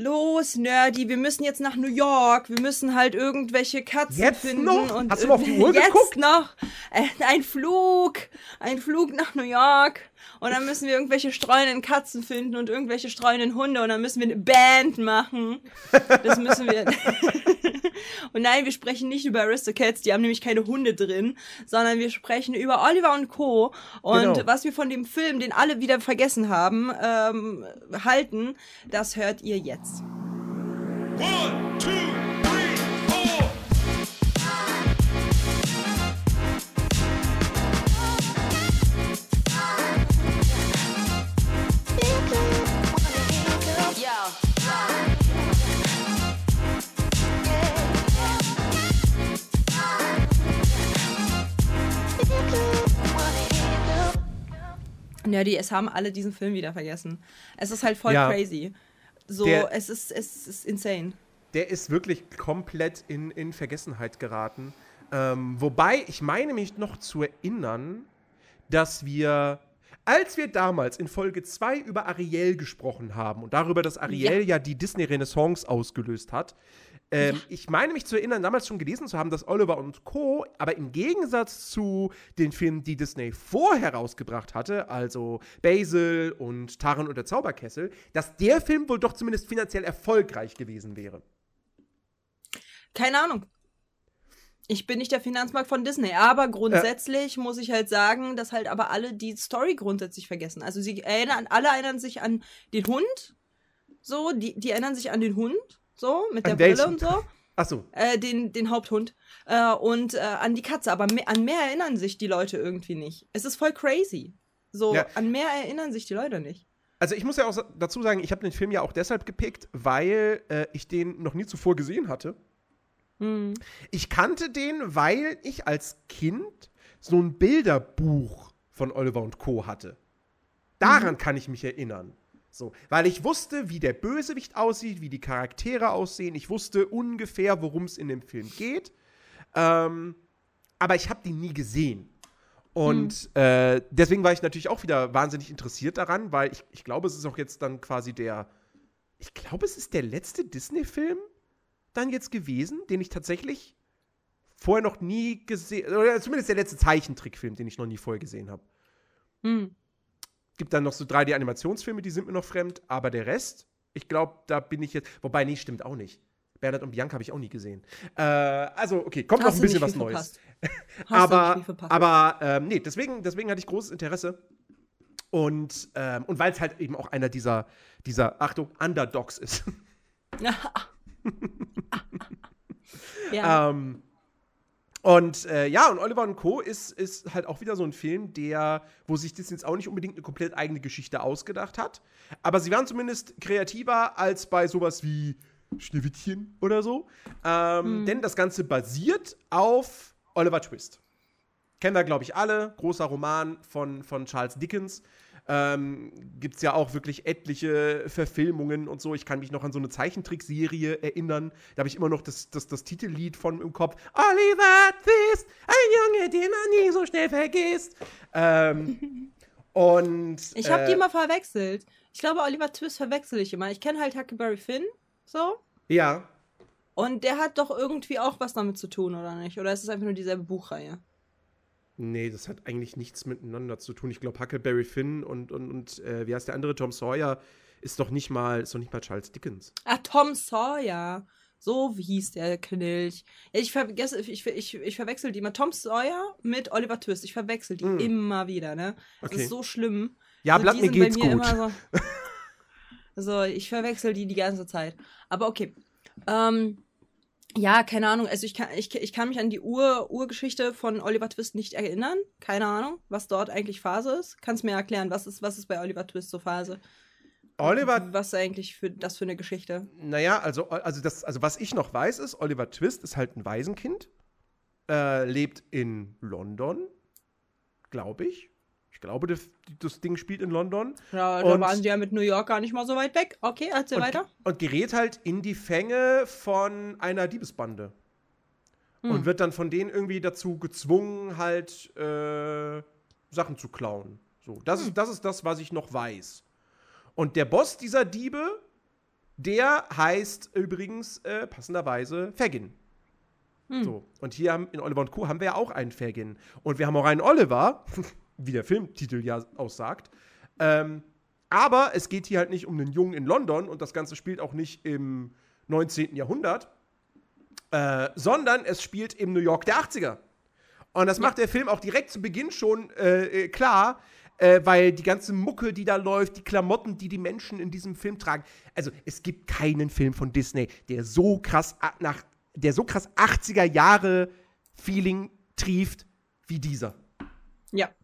los, Nerdy, wir müssen jetzt nach New York, wir müssen halt irgendwelche Katzen Jetzt finden. noch? Und Hast du auf die Uhr jetzt geguckt? noch. Äh, ein Flug, ein Flug nach New York. Und dann müssen wir irgendwelche streunenden Katzen finden und irgendwelche streunenden Hunde. Und dann müssen wir eine Band machen. Das müssen wir. und nein, wir sprechen nicht über Aristocats, die haben nämlich keine Hunde drin, sondern wir sprechen über Oliver und Co. Und Genau. was wir von dem Film, den alle wieder vergessen haben, ähm, halten, das hört ihr jetzt. One, two, Nerdy, es haben alle diesen Film wieder vergessen. Es ist halt voll Ja. crazy. So, Der- es ist, es ist insane. Der ist wirklich komplett in, in Vergessenheit geraten. Ähm, wobei, ich meine mich noch zu erinnern, dass wir, als wir damals in Folge 2 über Ariel gesprochen haben und darüber, dass Ariel ja, die Disney-Renaissance ausgelöst hat, ähm, ich meine mich zu erinnern, damals schon gelesen zu haben, dass Oliver und Co., aber im Gegensatz zu den Filmen, die Disney vorher rausgebracht hatte, also Basil und Taran und der Zauberkessel, dass der Film wohl doch zumindest finanziell erfolgreich gewesen wäre. Keine Ahnung. Ich bin nicht der Finanzmarkt von Disney, aber grundsätzlich muss ich halt sagen, dass halt aber alle die Story grundsätzlich vergessen. Also sie erinnern, alle erinnern sich an den Hund, so, die, die erinnern sich an den Hund, so, mit der An Brille welchen? und so, Achso, äh, den, den Haupthund, äh, und äh, an die Katze, aber me an mehr erinnern sich die Leute irgendwie nicht. Es ist voll crazy. So, Ja. an mehr erinnern sich die Leute nicht. also ich muss ja auch dazu sagen, ich habe den Film ja auch deshalb gepickt, weil äh, ich den noch nie zuvor gesehen hatte. Hm. Ich kannte den, weil ich als Kind so ein Bilderbuch von Oliver und Co. hatte. Daran kann ich mich erinnern. So, weil ich wusste, wie der Bösewicht aussieht, wie die Charaktere aussehen. Ich wusste ungefähr, worum es in dem Film geht. Ähm, aber ich habe den nie gesehen. Und äh, deswegen war ich natürlich auch wieder wahnsinnig interessiert daran, weil ich, ich glaube, es ist auch jetzt dann quasi der. Ich glaube, es ist der letzte Disney-Film dann jetzt gewesen, den ich tatsächlich vorher noch nie gesehen, oder zumindest der letzte Zeichentrickfilm, den ich noch nie vorher gesehen habe. Hm. Gibt dann noch so 3D-Animationsfilme, die sind mir noch fremd, aber der Rest, ich glaube, da bin ich jetzt, wobei, nee, stimmt auch nicht. Bernhard und Bianca habe ich auch nie gesehen. Äh, also, okay, kommt noch Hast ein du bisschen was Neues. aber, aber ähm, nee, deswegen, deswegen hatte ich großes Interesse. Und, ähm, und weil es halt eben auch einer dieser, dieser, Achtung, Underdogs ist. ja. Ähm, und äh, ja, und Oliver und Co. Ist, ist halt auch wieder so ein Film, der, wo sich Disney jetzt auch nicht unbedingt eine komplett eigene Geschichte ausgedacht hat. Aber sie waren zumindest kreativer als bei sowas wie Schneewittchen oder so. Ähm, Denn das Ganze basiert auf Oliver Twist. Kennen wir, glaube ich, alle. Großer Roman von, von Charles Dickens. Ähm, Gibt es ja auch wirklich etliche Verfilmungen und so. Ich kann mich noch an so eine Zeichentrickserie erinnern. Da habe ich immer noch das, das, das Titellied von im Kopf. Oliver Twist, ein Junge, den man nie so schnell vergisst. Ähm, und. Ich habe äh, die immer verwechselt. Ich glaube, Oliver Twist verwechsel ich immer. Ich kenne halt Huckleberry Finn, so. Ja. Und der hat doch irgendwie auch was damit zu tun, oder nicht? Oder ist es einfach nur dieselbe Buchreihe? Nee, das hat eigentlich nichts miteinander zu tun. Ich glaube, Huckleberry Finn und, und, und äh, wie heißt der andere? Tom Sawyer ist doch nicht mal, ist doch nicht mal Charles Dickens. Ah, Tom Sawyer. So hieß der Knilch. Ja, ich vergesse, ich, ich, ich verwechsel die immer. Tom Sawyer mit Oliver Twist. Ich verwechsel die Mm. immer wieder, ne? Das Okay. ist so schlimm. Ja, Also Blatt, die mir geht's mir gut. Immer so, also ich verwechsel die die ganze Zeit. Aber okay. Ähm, ja, keine Ahnung. Also ich kann, ich, ich kann mich an die Ur, Urgeschichte von Oliver Twist nicht erinnern. Keine Ahnung, was dort eigentlich Phase ist. Kannst mir erklären, was ist, was ist bei Oliver Twist so Phase? Oliver, Was eigentlich für das für eine Geschichte? naja, also, also, das, also was ich noch weiß, ist, Oliver Twist ist halt ein Waisenkind, äh, lebt in London, glaube ich. Ich glaube, das, das Ding spielt in London. Ja, da Und- waren sie ja mit New York gar nicht mal so weit weg. Okay, erzähl und, weiter. und gerät halt in die Fänge von einer Diebesbande. Hm. Und wird dann von denen irgendwie dazu gezwungen, halt äh, Sachen zu klauen. So, das, Hm. ist, das ist das, was ich noch weiß. Und der Boss dieser Diebe Der heißt übrigens äh, passenderweise Fagin. So, und hier haben, in Oliver und Co. haben wir ja auch einen Fagin. Und wir haben auch einen Oliver, wie der Filmtitel ja aussagt. Ähm, aber es geht hier halt nicht um einen Jungen in London und das Ganze spielt auch nicht im 19. Jahrhundert, äh, sondern es spielt im New York der 80er. Und das macht der Film auch direkt zu Beginn schon äh, äh, klar, äh, weil die ganze Mucke, die da läuft, die Klamotten, die die Menschen in diesem Film tragen. Also es gibt keinen Film von Disney, der so krass nach, der so krass 80er Jahre Feeling trieft wie dieser.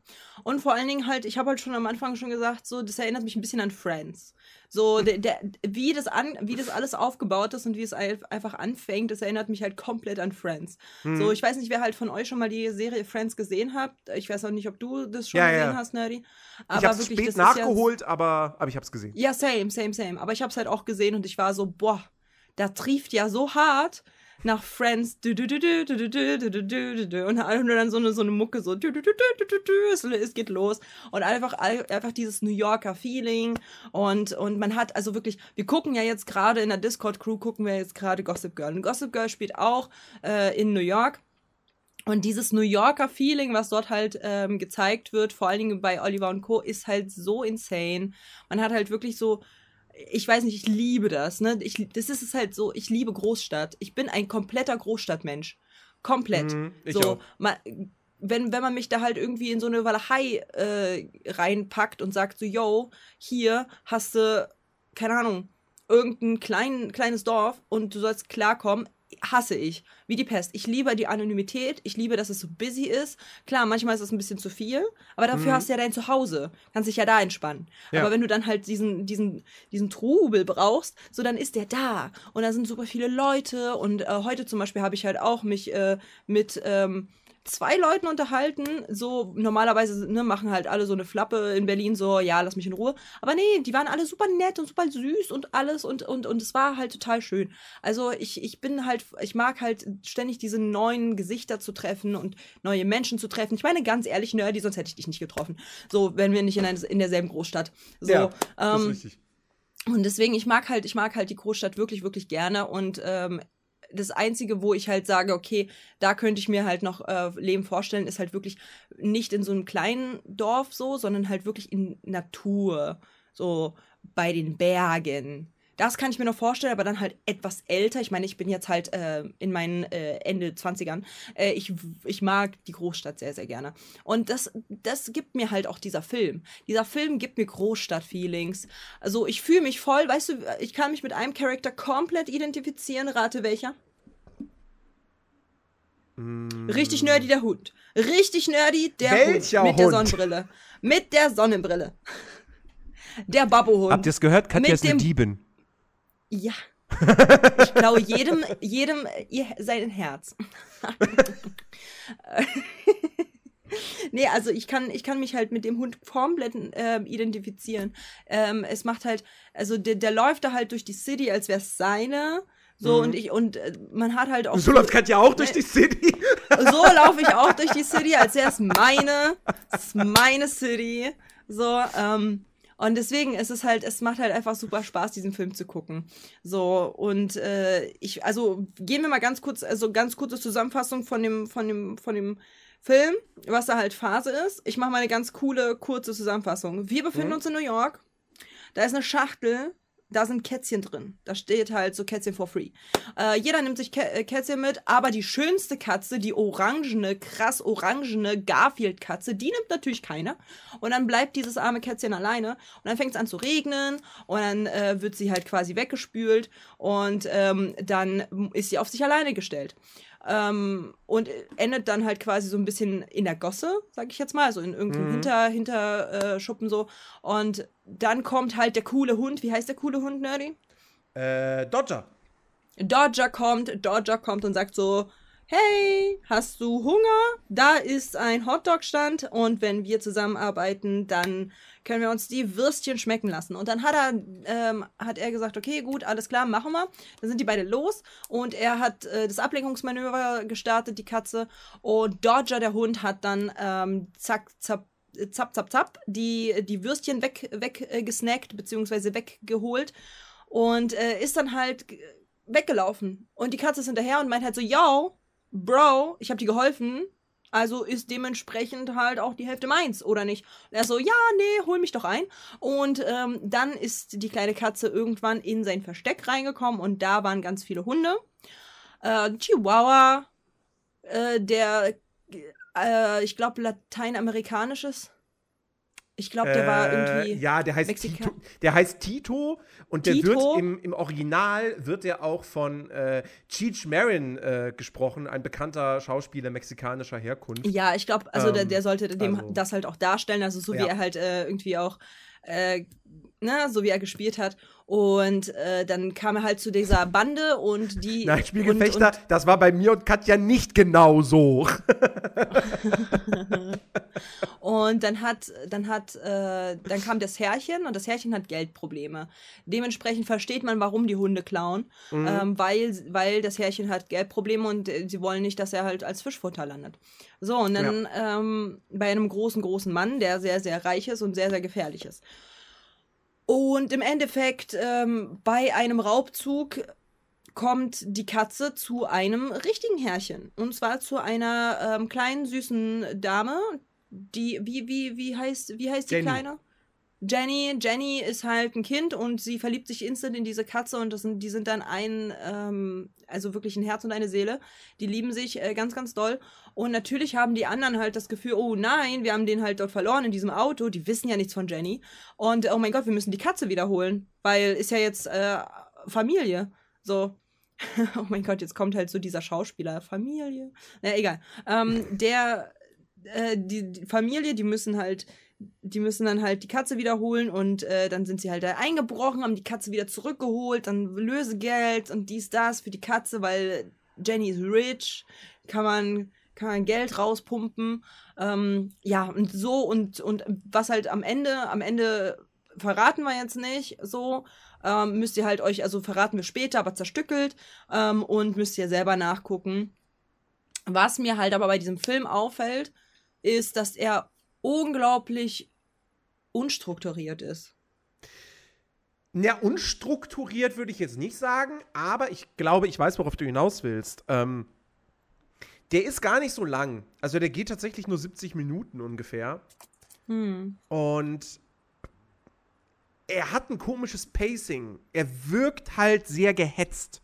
Ja. Und vor allen Dingen halt, ich habe halt schon am Anfang schon gesagt, so, das erinnert mich ein bisschen an Friends. So, der, der, wie, das an, wie das alles aufgebaut ist und wie es ein- einfach anfängt, das erinnert mich halt komplett an Friends. Mhm. So, ich weiß nicht, wer halt von euch schon mal die Serie Friends gesehen hat. Ich weiß auch nicht, ob du das schon Ja, gesehen ja. hast, Nerdy. ich hab's spät das ist nachgeholt, aber, aber ich hab's gesehen. Ja, ja, same, same, same. Aber ich habe es halt auch gesehen und ich war so, boah, da trieft ja so hart nach Friends und alle nur dann so eine, so eine Mucke so es geht los und einfach einfach dieses New Yorker Feeling und und man hat also wirklich wir gucken ja jetzt gerade in der Discord Crew gucken wir jetzt gerade Gossip Girl und Gossip Girl spielt auch äh, in New York und dieses New Yorker Feeling, was dort halt ähm, gezeigt wird, vor allen Dingen bei Oliver und Co., ist halt so insane. Man hat halt wirklich so ich weiß nicht, ich liebe das, ne? Ich, das ist es halt so, ich liebe Großstadt. Ich bin ein kompletter Großstadtmensch. Komplett. Mhm, so. Man, wenn, wenn man mich da halt irgendwie in so eine Walachei äh, reinpackt und sagt so, yo, hier hast du, keine Ahnung, irgendein klein, kleines Dorf und du sollst klarkommen, hasse ich. Wie die Pest. Ich liebe die Anonymität. Ich liebe, dass es so busy ist. Klar, manchmal ist es ein bisschen zu viel, aber dafür hast du ja dein Zuhause. Kannst dich ja da entspannen. Ja. Aber wenn du dann halt diesen, diesen, diesen Trubel brauchst, so dann ist der da. Und da sind super viele Leute. Und äh, heute zum Beispiel habe ich halt auch mich äh, mit ähm, zwei Leuten unterhalten. So normalerweise ne, machen halt alle so eine Flappe in Berlin, so, ja, lass mich in Ruhe. Aber nee, die waren alle super nett und super süß und alles und, und, und es war halt total schön. Also ich, ich bin halt, ich mag halt ständig diese neuen Gesichter zu treffen und neue Menschen zu treffen. Ich meine, ganz ehrlich, Nerdy, sonst hätte ich dich nicht getroffen. So, wenn wir nicht in, ein, in derselben Großstadt. So, ja, das ähm, ist richtig. und deswegen, ich mag halt, ich mag halt die Großstadt wirklich, wirklich gerne. Und ähm, das Einzige, wo ich halt sage, okay, da könnte ich mir halt noch äh, Leben vorstellen, ist halt wirklich nicht in so einem kleinen Dorf so, sondern halt wirklich in Natur. So bei den Bergen. Das kann ich mir noch vorstellen, aber dann halt etwas älter. Ich meine, ich bin jetzt halt äh, in meinen äh, Ende 20ern. Äh, ich, ich mag die Großstadt sehr, sehr gerne. Und das, das gibt mir halt auch dieser Film. Dieser Film gibt mir Großstadt-Feelings. Also ich fühle mich voll, weißt du, ich kann mich mit einem Charakter komplett identifizieren. Rate welcher? Richtig nerdy der Hund. Richtig nerdy der Welcher Hund. Mit der Hund? Sonnenbrille. Mit der Sonnenbrille. Der Babbo-Hund. Habt ihr es gehört? Katja mit ist eine Diebin. Ja. Ich klaue jedem, jedem ihr, sein Herz. nee, also ich kann, ich kann mich halt mit dem Hund komplett ähm, identifizieren. Ähm, es macht halt, also der, der läuft da halt durch die City, als wäre es seine. So, und ich, und äh, man hat halt auch. So läuft Katja auch durch die City. So laufe ich auch durch die City, als wäre es meine, es ist meine City. So, ähm, und deswegen ist es halt, es macht halt einfach super Spaß, diesen Film zu gucken. So, und äh, ich, also gehen wir mal ganz kurz, also ganz kurze Zusammenfassung von dem, von dem, von dem Film, was da halt Phase ist. Ich mache mal eine ganz coole, kurze Zusammenfassung. Wir befinden uns in New York. Da ist eine Schachtel, da sind Kätzchen drin. Da steht halt so Kätzchen for free. Äh, jeder nimmt sich Kä äh, Kätzchen mit, aber die schönste Katze, die orangene, krass orangene Garfield-Katze, die nimmt natürlich keiner. Und dann bleibt dieses arme Kätzchen alleine. Und dann fängt es an zu regnen und dann äh, wird sie halt quasi weggespült und ähm, dann ist sie auf sich alleine gestellt. Ähm, und endet dann halt quasi so ein bisschen in der Gosse, sag ich jetzt mal, also in irgendeinem Hinter, Hinterschuppen äh, so. Und dann kommt halt der coole Hund. Wie heißt der coole Hund, Nerdy? Äh, Dodger. Dodger kommt, Dodger kommt und sagt so, hey, hast du Hunger? Da ist ein Hotdog-Stand und wenn wir zusammenarbeiten, dann können wir uns die Würstchen schmecken lassen. Und dann hat er, ähm, hat er gesagt, okay, gut, alles klar, machen wir. Dann sind die beide los und er hat äh, das Ablenkungsmanöver gestartet, die Katze. Und Dodger, der Hund, hat dann ähm, zack, zack, zapp, zapp, zapp, die, die Würstchen weg, weg äh, beziehungsweise weggeholt. und äh, ist dann halt g- weggelaufen. Und die Katze ist hinterher und meint halt so, yo, Bro, ich habe dir geholfen. Also ist dementsprechend halt auch die Hälfte meins, oder nicht? Und er so, ja, nee, hol mich doch ein. Und ähm, dann ist die kleine Katze irgendwann in sein Versteck reingekommen und da waren ganz viele Hunde. Äh, Chihuahua, äh, der, äh, ich glaube, lateinamerikanisches. Ich glaube, der war irgendwie. Äh, Ja, der heißt, Mexika- Tito, der heißt Tito und der Tito? wird im, im Original wird er auch von äh, Cheech Marin äh, gesprochen, ein bekannter Schauspieler mexikanischer Herkunft. Ja, ich glaube, also der, Ähm, der sollte dem also- das halt auch darstellen, also so wie Ja. er halt äh, irgendwie auch, äh, ne, so wie er gespielt hat. Und äh, dann kam er halt zu dieser Bande und die. Nein, Spielgefechter, Und, das war bei mir und Katja nicht genau so. und, und dann hat, dann hat, äh, dann kam das Herrchen und das Herrchen hat Geldprobleme. Dementsprechend versteht man, warum die Hunde klauen, Mhm. ähm, weil, weil das Herrchen hat Geldprobleme und äh, sie wollen nicht, dass er halt als Fischfutter landet. So, und dann ähm, bei einem großen, großen Mann, der sehr, sehr reich ist und sehr, sehr gefährlich ist. Und im Endeffekt, ähm, bei einem Raubzug kommt die Katze zu einem richtigen Herrchen. Und zwar zu einer ähm, kleinen, süßen Dame, die, wie, wie, wie heißt, wie heißt die Jenny. Kleine? Jenny, Jenny ist halt ein Kind und sie verliebt sich instant in diese Katze und das sind, die sind dann ein, ähm, also wirklich ein Herz und eine Seele. Die lieben sich äh, ganz, ganz doll. Und natürlich haben die anderen halt das Gefühl, oh nein, wir haben den halt dort verloren in diesem Auto. Die wissen ja nichts von Jenny. Und oh mein Gott, wir müssen die Katze wiederholen, weil ist ja jetzt äh, Familie. So. oh mein Gott, jetzt kommt halt so dieser Schauspieler. Familie. Na, egal. Ähm, der, äh, die, die Familie, die müssen halt die müssen dann halt die Katze wiederholen und äh, dann sind sie halt da eingebrochen, haben die Katze wieder zurückgeholt, dann Lösegeld und dies, das für die Katze, weil Jenny ist rich, kann man, kann man Geld rauspumpen. Ähm, ja, und so und, und was halt am Ende, am Ende verraten wir jetzt nicht so, ähm, müsst ihr halt euch, also verraten wir später, aber zerstückelt ähm, und müsst ihr selber nachgucken. Was mir halt aber bei diesem Film auffällt, ist, dass er unglaublich unstrukturiert ist. Ja, unstrukturiert würde ich jetzt nicht sagen, aber ich glaube, ich weiß, worauf du hinaus willst. Ähm, der ist gar nicht so lang. Also der geht tatsächlich nur 70 Minuten ungefähr. Hm. Und er hat ein komisches Pacing. Er wirkt halt sehr gehetzt.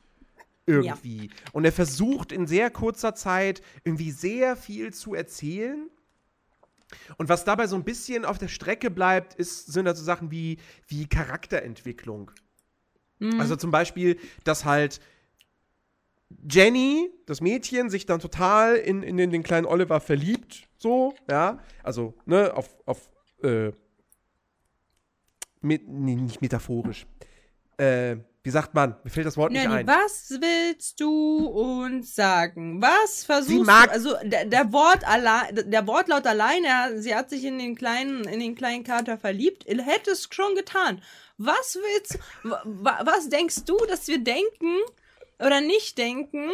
Irgendwie. Und er versucht in sehr kurzer Zeit irgendwie sehr viel zu erzählen. Und was dabei so ein bisschen auf der Strecke bleibt, ist, sind also Sachen wie, wie Charakterentwicklung. Mhm. Also zum Beispiel, dass halt Jenny, das Mädchen, sich dann total in, in den, den kleinen Oliver verliebt, so, ja. Also, ne, auf, auf, äh, mit, nee, nicht metaphorisch. Äh, wie sagt man? Mir fällt das Wort nicht Nanny, ein. was willst du uns sagen? Was versuchst mag- du? Also der, der Wort allein, der Wortlaut allein, sie hat sich in den kleinen, in den kleinen Kater verliebt, er hätte es schon getan. Was willst, wa, wa- was denkst du, dass wir denken oder nicht denken,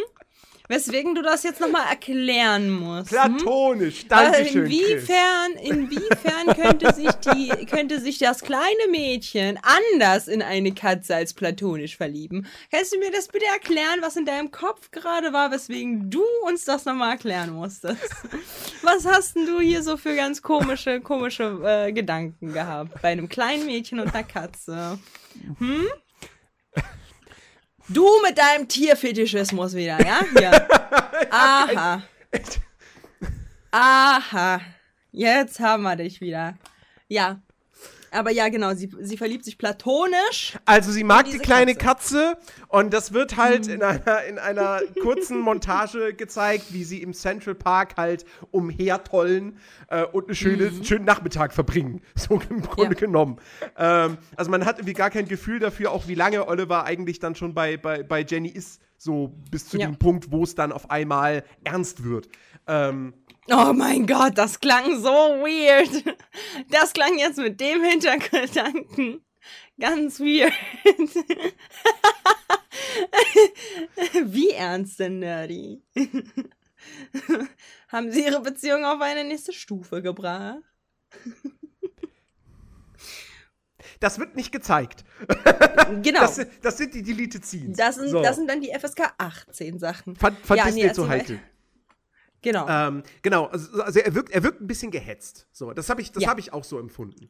weswegen du das jetzt nochmal erklären musst? hm? Platonisch, Also danke schön, Chris. inwiefern, inwiefern könnte sich die, könnte sich das kleine Mädchen anders in eine Katze als platonisch verlieben? Kannst du mir das bitte erklären, was in deinem Kopf gerade war, weswegen du uns das nochmal erklären musstest? Was hast denn du hier so für ganz komische, komische äh, Gedanken gehabt bei einem kleinen Mädchen und einer Katze? Hm? Du mit deinem Tierfetischismus wieder, ja? Hier. Aha. Aha. Jetzt haben wir dich wieder. Ja. Aber ja, genau, sie, sie verliebt sich platonisch. Also sie mag die kleine Katze. Katze. und das wird halt in, einer, in einer kurzen Montage gezeigt, wie sie im Central Park halt umhertollen äh, und einen schöne, schönen Nachmittag verbringen. So im Grunde Ja. genommen. Ähm, also man hat irgendwie gar kein Gefühl dafür, auch wie lange Oliver eigentlich dann schon bei, bei, bei Jenny ist, so bis zu Ja. dem Punkt, wo es dann auf einmal ernst wird. Ähm, Oh mein Gott, das klang so weird. Das klang jetzt mit dem Hintergedanken ganz weird. Wie ernst denn, Nerdy? Haben sie ihre Beziehung auf eine nächste Stufe gebracht? Das wird nicht gezeigt. Genau. Das, sind- das sind die Deleted Scenes. Das sind, So. das sind dann die FSK 18 Sachen. fand, fand Ja, Disney nee, zu erzähl heikel. weiter. Genau. Ähm, genau, also, also er, wirkt, er wirkt ein bisschen gehetzt. So, das habe ich, das Ja. hab ich auch so empfunden.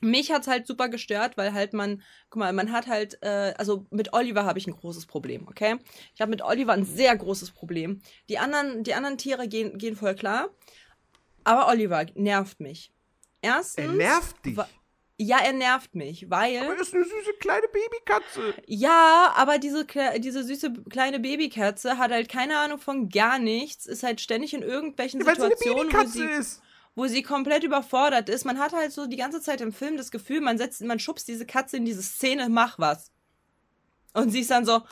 Mich hat's halt super gestört, weil halt man, guck mal, man hat halt, äh, also mit Oliver habe ich ein großes Problem, okay? Ich habe mit Oliver ein sehr großes Problem. Die anderen, die anderen Tiere gehen, gehen voll klar, aber Oliver nervt mich. Erstens, Er nervt dich. Ja, er nervt mich, weil Aber er ist eine süße kleine Babykatze. ja, aber diese diese süße kleine Babykatze hat halt keine Ahnung von gar nichts, ist halt ständig in irgendwelchen Weil es eine Situationen, wo Babykatze sie ist. wo sie komplett überfordert ist. Man hat halt so die ganze Zeit im Film das Gefühl, man setzt, man schubst diese Katze in diese Szene, mach was. Und sie ist dann so.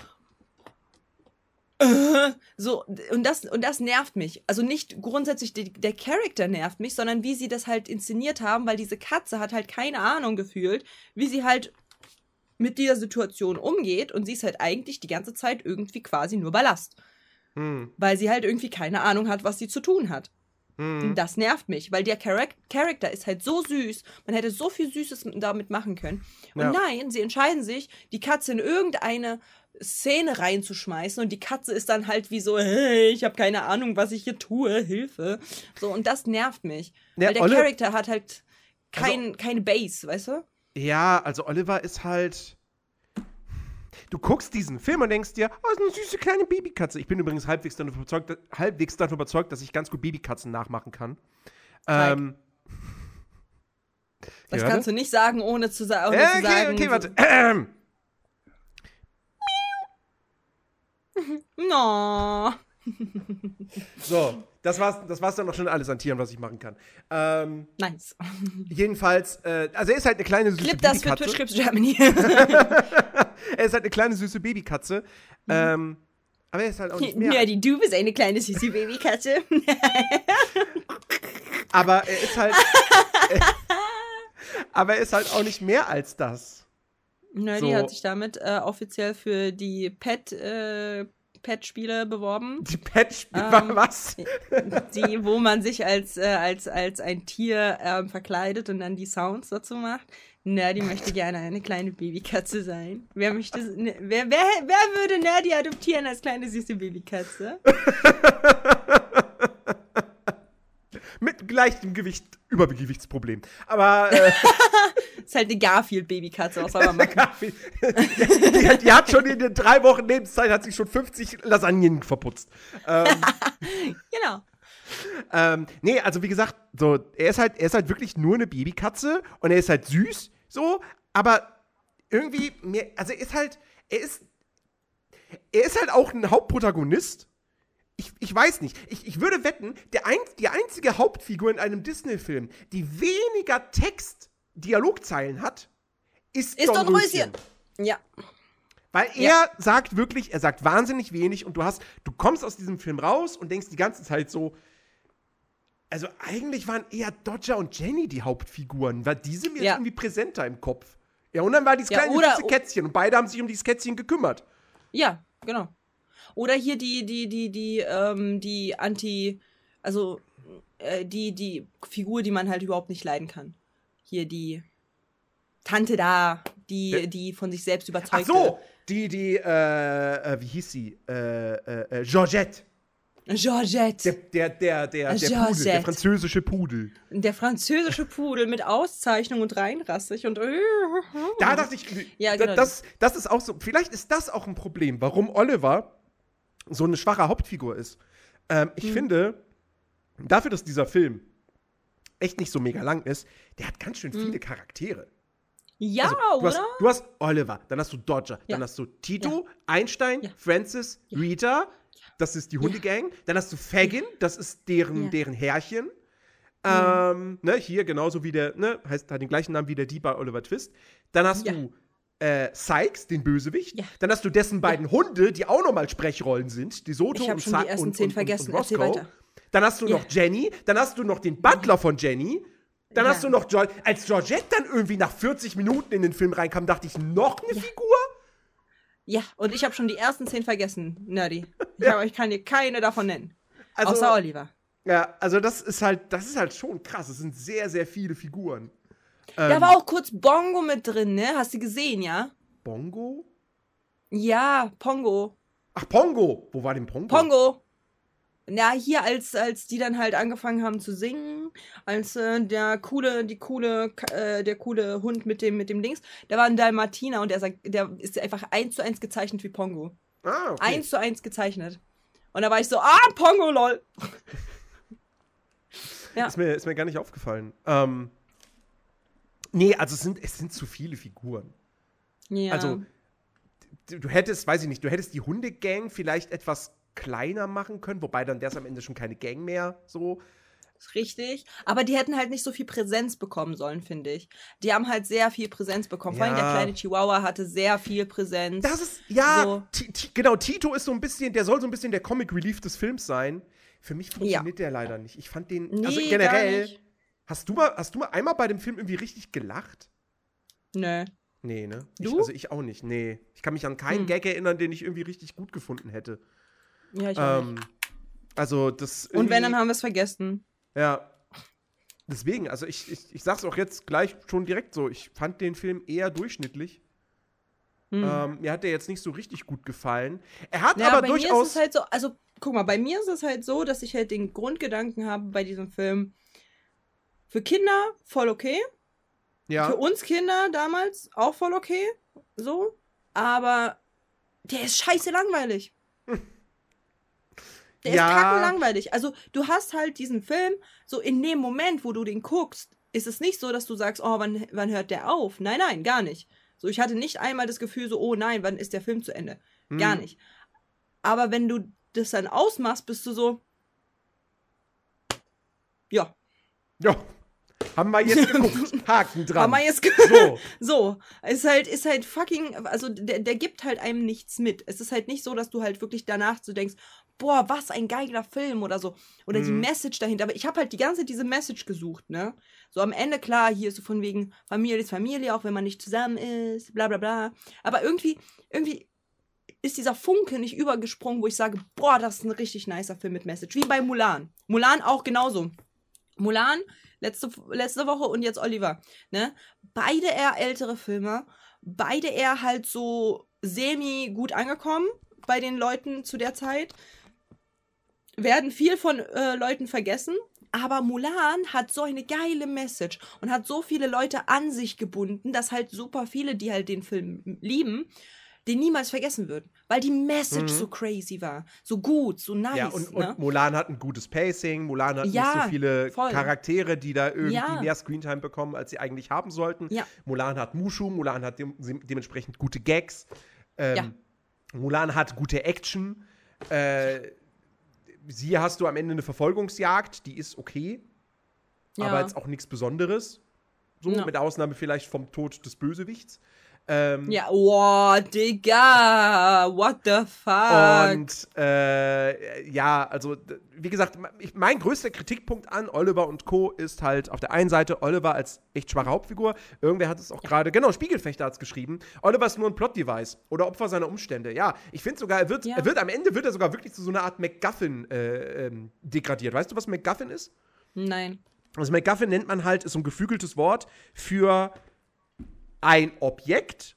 So, und das, und das nervt mich. Also nicht grundsätzlich die, der Charakter nervt mich, sondern wie sie das halt inszeniert haben, weil diese Katze hat halt keine Ahnung gefühlt, wie sie halt mit dieser Situation umgeht und sie ist halt eigentlich die ganze Zeit irgendwie quasi nur Ballast. Hm. Weil sie halt irgendwie keine Ahnung hat, was sie zu tun hat. Hm. Das nervt mich, weil der Charakter ist halt so süß. Man hätte so viel Süßes damit machen können. Und Ja. nein, sie entscheiden sich, die Katze in irgendeine Szene reinzuschmeißen und die Katze ist dann halt wie so, hey, ich habe keine Ahnung, was ich hier tue, Hilfe. So, und das nervt mich. Ja, weil der Olle- Charakter hat halt Also kein, keine Base, weißt du? Ja, also Oliver ist halt. Du guckst diesen Film und denkst dir, oh, ist eine süße kleine Babykatze. Ich bin übrigens halbwegs davon überzeugt, halbwegs davon überzeugt dass ich ganz gut Babykatzen nachmachen kann. Ähm, Das Ja, kannst du nicht sagen, ohne zu, sa ohne äh, zu okay, sagen. okay, so- warte. Ähm, No. so, das war's, das war's dann auch schon alles an Tieren, was ich machen kann. Ähm, Nice. jedenfalls, äh, also er ist halt eine kleine süße Clip das für Babykatze. Twitch Clips Germany. Er ist halt eine kleine süße Babykatze. Ähm, aber er ist halt auch nicht mehr. Nerdy, du bist eine kleine süße Babykatze. Aber er ist halt. aber er ist halt auch nicht mehr als das. Nerdy So. hat sich damit äh, offiziell für die Pet, äh, Pet-Spiele beworben, Die Patch. Ähm, was? die, wo man sich als, äh, als, als ein Tier ähm, verkleidet und dann die Sounds dazu macht. Nerdy möchte gerne eine kleine Babykatze sein. Wer möchte, ne, wer, wer, wer würde Nerdy adoptieren als kleine süße Babykatze? Leichtem Gewicht, Übergewichtsproblem. Aber äh, Ist halt eine Garfield-Babykatze, was soll man machen? die, die, die hat schon in den drei Wochen Lebenszeit hat sich schon 50 Lasagnen verputzt. Ähm, Genau. ähm, nee, also wie gesagt, so, er ist halt, er ist halt wirklich nur eine Babykatze und er ist halt süß, so, aber irgendwie, mehr, also er ist halt, er ist, er ist halt auch ein Hauptprotagonist. Ich, ich weiß nicht. Ich, ich würde wetten, der ein, die einzige Hauptfigur in einem Disney-Film, die weniger Text, Dialogzeilen hat, ist, Ist Don Röschen. Ja. Weil er Ja. sagt wirklich, er sagt wahnsinnig wenig und du hast, du kommst aus diesem Film raus und denkst die ganze Zeit so, also eigentlich waren eher Dodger und Jenny die Hauptfiguren, weil die sind mir Ja. irgendwie präsenter im Kopf. Ja, und dann war dieses Ja, kleine oder- Kätzchen und beide haben sich um dieses Kätzchen gekümmert. Ja, genau. Oder hier die, die, die, die, ähm, die Anti, also äh, die, die Figur, die man halt überhaupt nicht leiden kann. Hier die Tante da, die, die von sich selbst Ach überzeugte. so, die, die, äh, äh, wie hieß sie? Äh, äh, äh, Georgette. Georgette. Der, der, der, der, der Pudel, der französische Pudel. Der, französische Pudel mit Auszeichnung und reinrassig und. Da dachte ich, Ja, genau. das, das ist auch so, vielleicht ist das auch ein Problem, warum Oliver so eine schwache Hauptfigur ist. Ähm, ich Hm. finde, dafür, dass dieser Film echt nicht so mega lang ist, der hat ganz schön Hm. viele Charaktere. Ja, Also, du, hast, oder? du hast Oliver, dann hast du Dodger, Ja. dann hast du Tito, Einstein, Ja. Francis, Rita, das ist die Hundegang, dann hast du Fagin, das ist deren, Ja. deren Herrchen. Ähm, ne, hier genauso wie der, ne, heißt, hat den gleichen Namen wie der Dieb bei Oliver Twist. Dann hast Ja. du äh, Sykes, den Bösewicht. Ja. Dann hast du dessen beiden Hunde, die auch nochmal Sprechrollen sind, die Soto und schon die Zack ersten und, zehn und, und, vergessen. und Roscoe. weiter. Dann hast du Ja. noch Jenny, dann hast du noch den Butler von Jenny. Dann Ja. hast du noch George. Als Georgette dann irgendwie nach 40 Minuten in den Film reinkam, dachte ich, noch eine Figur? Ja, und ich habe schon die ersten zehn vergessen, Nerdy. Ich, Ja. hab, ich kann dir keine davon nennen. Also- außer Oliver. Ja, also das ist halt, das ist halt schon krass. Es sind sehr, sehr viele Figuren. Da war auch kurz Bongo mit drin, ne? Hast du gesehen, ja? Bongo? Ja, Pongo. Ach, Pongo. Wo war denn Pongo? Pongo. Ja, hier, als, als die dann halt angefangen haben zu singen, als äh, der coole, die coole, äh, der coole Hund mit dem, mit dem Dings, der war ein Dalmatiner und der, sagt- der ist einfach eins zu eins gezeichnet wie Pongo. Ah, okay. Eins zu eins gezeichnet. Und da war ich so, ah, Pongo, lol. ja. Ist mir, ist mir gar nicht aufgefallen. Ähm, nee, also es sind, es sind zu viele Figuren. ja. Also, du, du hättest, weiß ich nicht, du hättest die Hundegang vielleicht etwas kleiner machen können, wobei dann wäre es am Ende schon keine Gang mehr, so. Richtig. Aber die hätten halt nicht so viel Präsenz bekommen sollen, finde ich. Die haben halt sehr viel Präsenz bekommen. Vor allem der Ja. kleine Chihuahua hatte sehr viel Präsenz. Das ist, ja, So. Genau, Tito ist so ein bisschen, der soll so ein bisschen der Comic Relief des Films sein. Für mich funktioniert der leider nicht. Ich fand den, also Nee, gar generell. Hast du mal, hast du mal einmal bei dem Film irgendwie richtig gelacht? Nö. Nee, ne? Ich, also ich auch nicht, nee. Ich kann mich an keinen Hm. Gag erinnern, den ich irgendwie richtig gut gefunden hätte. Ja, ich auch nicht. Ähm, also das Und wenn, dann haben wir es vergessen. Ja. Deswegen, also ich, ich, ich sag's auch jetzt gleich schon direkt so, ich fand den Film eher durchschnittlich. Hm. Ähm, mir hat der jetzt nicht so richtig gut gefallen. Er hat Ja, aber bei mir ist durchaus. es halt so, also guck mal, bei mir ist es halt so, dass ich halt den Grundgedanken habe bei diesem Film. Für Kinder voll okay. ja. Für uns Kinder damals auch voll okay. So. Aber der ist scheiße langweilig. Der Ja. ist kackenlangweilig. Also, du hast halt diesen Film, so in dem Moment, wo du den guckst, ist es nicht so, dass du sagst, oh, wann, wann hört der auf? Nein, nein, gar nicht. So, ich hatte nicht einmal das Gefühl, so, oh nein, wann ist der Film zu Ende? Gar Hm. nicht. Aber wenn du das dann ausmachst, bist du so, ja, Ja. Haben wir jetzt geguckt. Haken dran. haben wir jetzt so. So, ist halt, ist halt fucking, also der, der gibt halt einem nichts mit. Es ist halt nicht so, dass du halt wirklich danach so denkst, boah, was ein geiler Film oder so. Oder die Mhm. Message dahinter. Aber ich habe halt die ganze Zeit diese Message gesucht, ne? So am Ende, klar, hier ist so von wegen Familie ist Familie, auch wenn man nicht zusammen ist, bla bla bla. Aber irgendwie, irgendwie ist dieser Funke nicht übergesprungen, wo ich sage, boah, das ist ein richtig nicer Film mit Message. Wie bei Mulan. Mulan auch genauso. Mulan, letzte, letzte Woche und jetzt Oliver. Ne? Beide eher ältere Filme, beide eher halt so semi gut angekommen bei den Leuten zu der Zeit. Werden viel von äh, Leuten vergessen. Aber Mulan hat so eine geile Message und hat so viele Leute an sich gebunden, dass halt super viele, die halt den Film lieben, den niemals vergessen würden. Weil die Message Mhm. so crazy war. So gut, so nice. Ja, und, ne? und Mulan hat ein gutes Pacing. Mulan hat Ja, nicht so viele voll. Charaktere, die da irgendwie Ja. mehr Screentime bekommen, als sie eigentlich haben sollten. Ja. Mulan hat Mushu, Mulan hat dem, dementsprechend gute Gags. Ähm. Mulan hat gute Action. Äh, sie hast du am Ende eine Verfolgungsjagd, die ist okay, aber jetzt auch nichts Besonderes. So, Ja. mit Ausnahme vielleicht vom Tod des Bösewichts. Ähm, Ja, wow, Digga, what the fuck? Und äh, ja, also wie gesagt, ich, mein größter Kritikpunkt an Oliver und Co. ist halt auf der einen Seite Oliver als echt schwache Hauptfigur. Irgendwer hat es auch gerade, genau, Spiegelfechter hat es geschrieben. Oliver ist nur ein Plot-Device oder Opfer seiner Umstände. Ja, ich finde sogar, er wird, Ja. er wird am Ende wird er sogar wirklich zu so einer Art MacGuffin äh, ähm, degradiert. Weißt du, was MacGuffin ist? Nein. Also MacGuffin nennt man halt, ist so ein geflügeltes Wort für ein Objekt,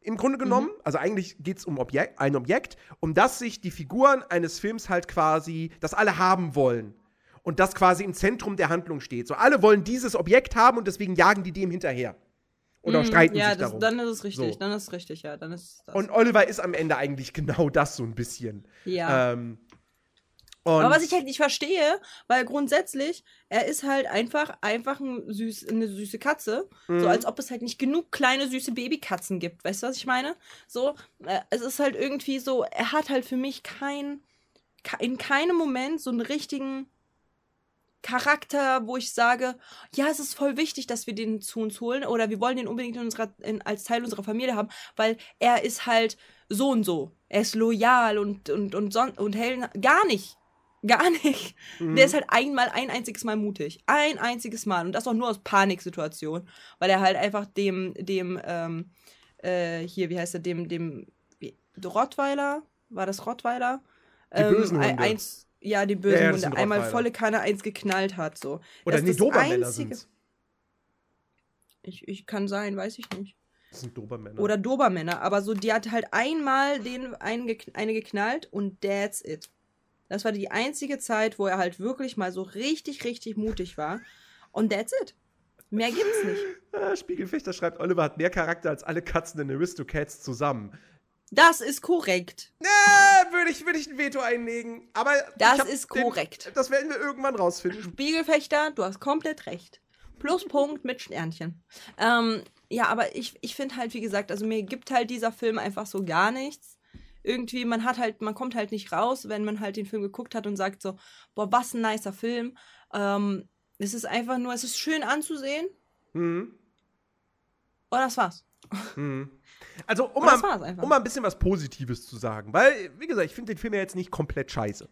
im Grunde genommen. Also eigentlich geht es um Objek ein Objekt, um das sich die Figuren eines Films halt quasi, das alle haben wollen. Und das quasi im Zentrum der Handlung steht. So, alle wollen dieses Objekt haben und deswegen jagen die dem hinterher. Oder Mhm, streiten ja, sich das, darum. dann ist es richtig, So. dann ist es richtig, ja, dann ist das. und Oliver ist am Ende eigentlich genau das so ein bisschen. ja. Ähm, und Aber was ich halt nicht verstehe, weil grundsätzlich, er ist halt einfach, einfach ein süß, eine süße Katze. Mhm. So als ob es halt nicht genug kleine süße Babykatzen gibt. Weißt du, was ich meine? So, äh, es ist halt irgendwie so, er hat halt für mich kein, ke- in keinem Moment so einen richtigen Charakter, wo ich sage, ja, es ist voll wichtig, dass wir den zu uns holen oder wir wollen den unbedingt in unserer, in, als Teil unserer Familie haben, weil er ist halt so und so. Er ist loyal und, und, und, son und Helden. Gar nicht. Gar nicht. Mhm. Der ist halt einmal, ein einziges Mal mutig. Ein einziges Mal. Und das auch nur aus Paniksituation. Weil er halt einfach dem, dem, ähm, äh, hier, wie heißt er, dem, dem, wie, Rottweiler? War das Rottweiler? Die bösen ein- Hunde. Eins, ja, die bösen Ja, ja, Hunde. Einmal volle Kanne eins geknallt hat, so. Oder Das nee, Dobermänner Einzige-. Ich, ich kann sein, weiß ich nicht. Das sind Dobermänner. Oder Dobermänner. Aber so, die hat halt einmal den einen, eine geknallt und that's it. Das war die einzige Zeit, wo er halt wirklich mal so richtig, richtig mutig war. Und that's it. Mehr gibt's nicht. Ah, Spiegelfechter schreibt, Oliver hat mehr Charakter als alle Katzen in Aristocats zusammen. Das ist korrekt. Äh, würde ich, würde ich ein Veto einlegen. Aber Das ist den- korrekt. das werden wir irgendwann rausfinden. Spiegelfechter, du hast komplett recht. Pluspunkt mit Sternchen. Ähm, ja, aber ich, ich finde halt, wie gesagt, also mir gibt halt dieser Film einfach so gar nichts. Irgendwie, man hat halt, man kommt halt nicht raus, wenn man halt den Film geguckt hat und sagt so, boah, was ein nicer Film. Ähm, es ist einfach nur, es ist schön anzusehen Mhm. und das war's. Mhm. Also, um mal, um mal ein bisschen was Positives zu sagen. Weil, wie gesagt, ich finde den Film ja jetzt nicht komplett scheiße.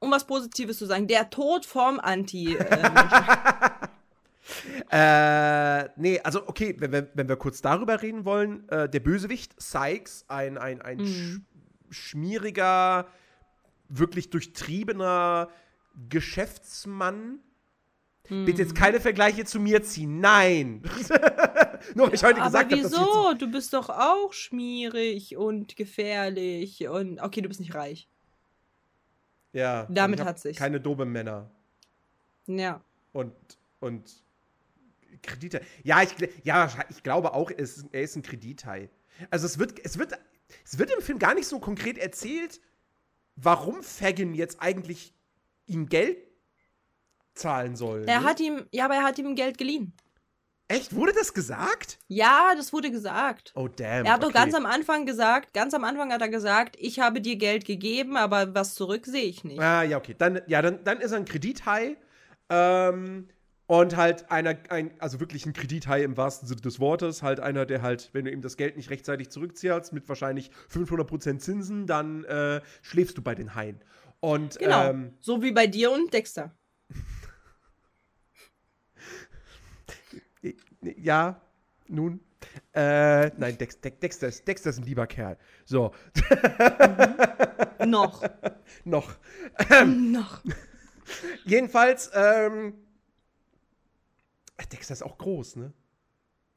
Um was Positives zu sagen, der Tod vom Anti. Äh, Äh, nee, also okay, wenn wir, wenn wir kurz darüber reden wollen, äh, der Bösewicht, Sykes, ein, ein, ein sch schmieriger, wirklich durchtriebener Geschäftsmann. Bitte jetzt keine Vergleiche zu mir ziehen, nein! Nur weil ich heute gesagt habe, wieso? Du bist doch auch schmierig und gefährlich und okay, du bist nicht reich. Ja. Damit hat sich's. Keine Dobermänner. Ja. Und, und Kredite. Ja, ich, ja, ich glaube auch, er ist, er ist ein Kredithai. Also es wird, es wird, es wird im Film gar nicht so konkret erzählt, warum Fagin jetzt eigentlich ihm Geld zahlen soll. Er ne? hat ihm, ja, aber er hat ihm Geld geliehen. Echt? Wurde das gesagt? Ja, das wurde gesagt. Oh damn. Er hat doch okay. ganz am Anfang gesagt, ganz am Anfang hat er gesagt, ich habe dir Geld gegeben, aber was zurück sehe ich nicht. Ah, ja, okay. Dann, ja, dann, dann ist er ein Kredithai. Ähm, und halt einer, ein, also wirklich ein Kredithai im wahrsten Sinne des Wortes. Halt einer, der halt, wenn du ihm das Geld nicht rechtzeitig zurückzahlst, mit wahrscheinlich 500% Zinsen, dann äh, schläfst du bei den Haien. Und, Genau. ähm, so wie bei dir und Dexter. ja, nun. Äh, nein, Dex, Dex, Dexter, ist, Dexter ist ein lieber Kerl. So, Noch. noch. Noch. Jedenfalls, ähm, Dexter ist auch groß, ne?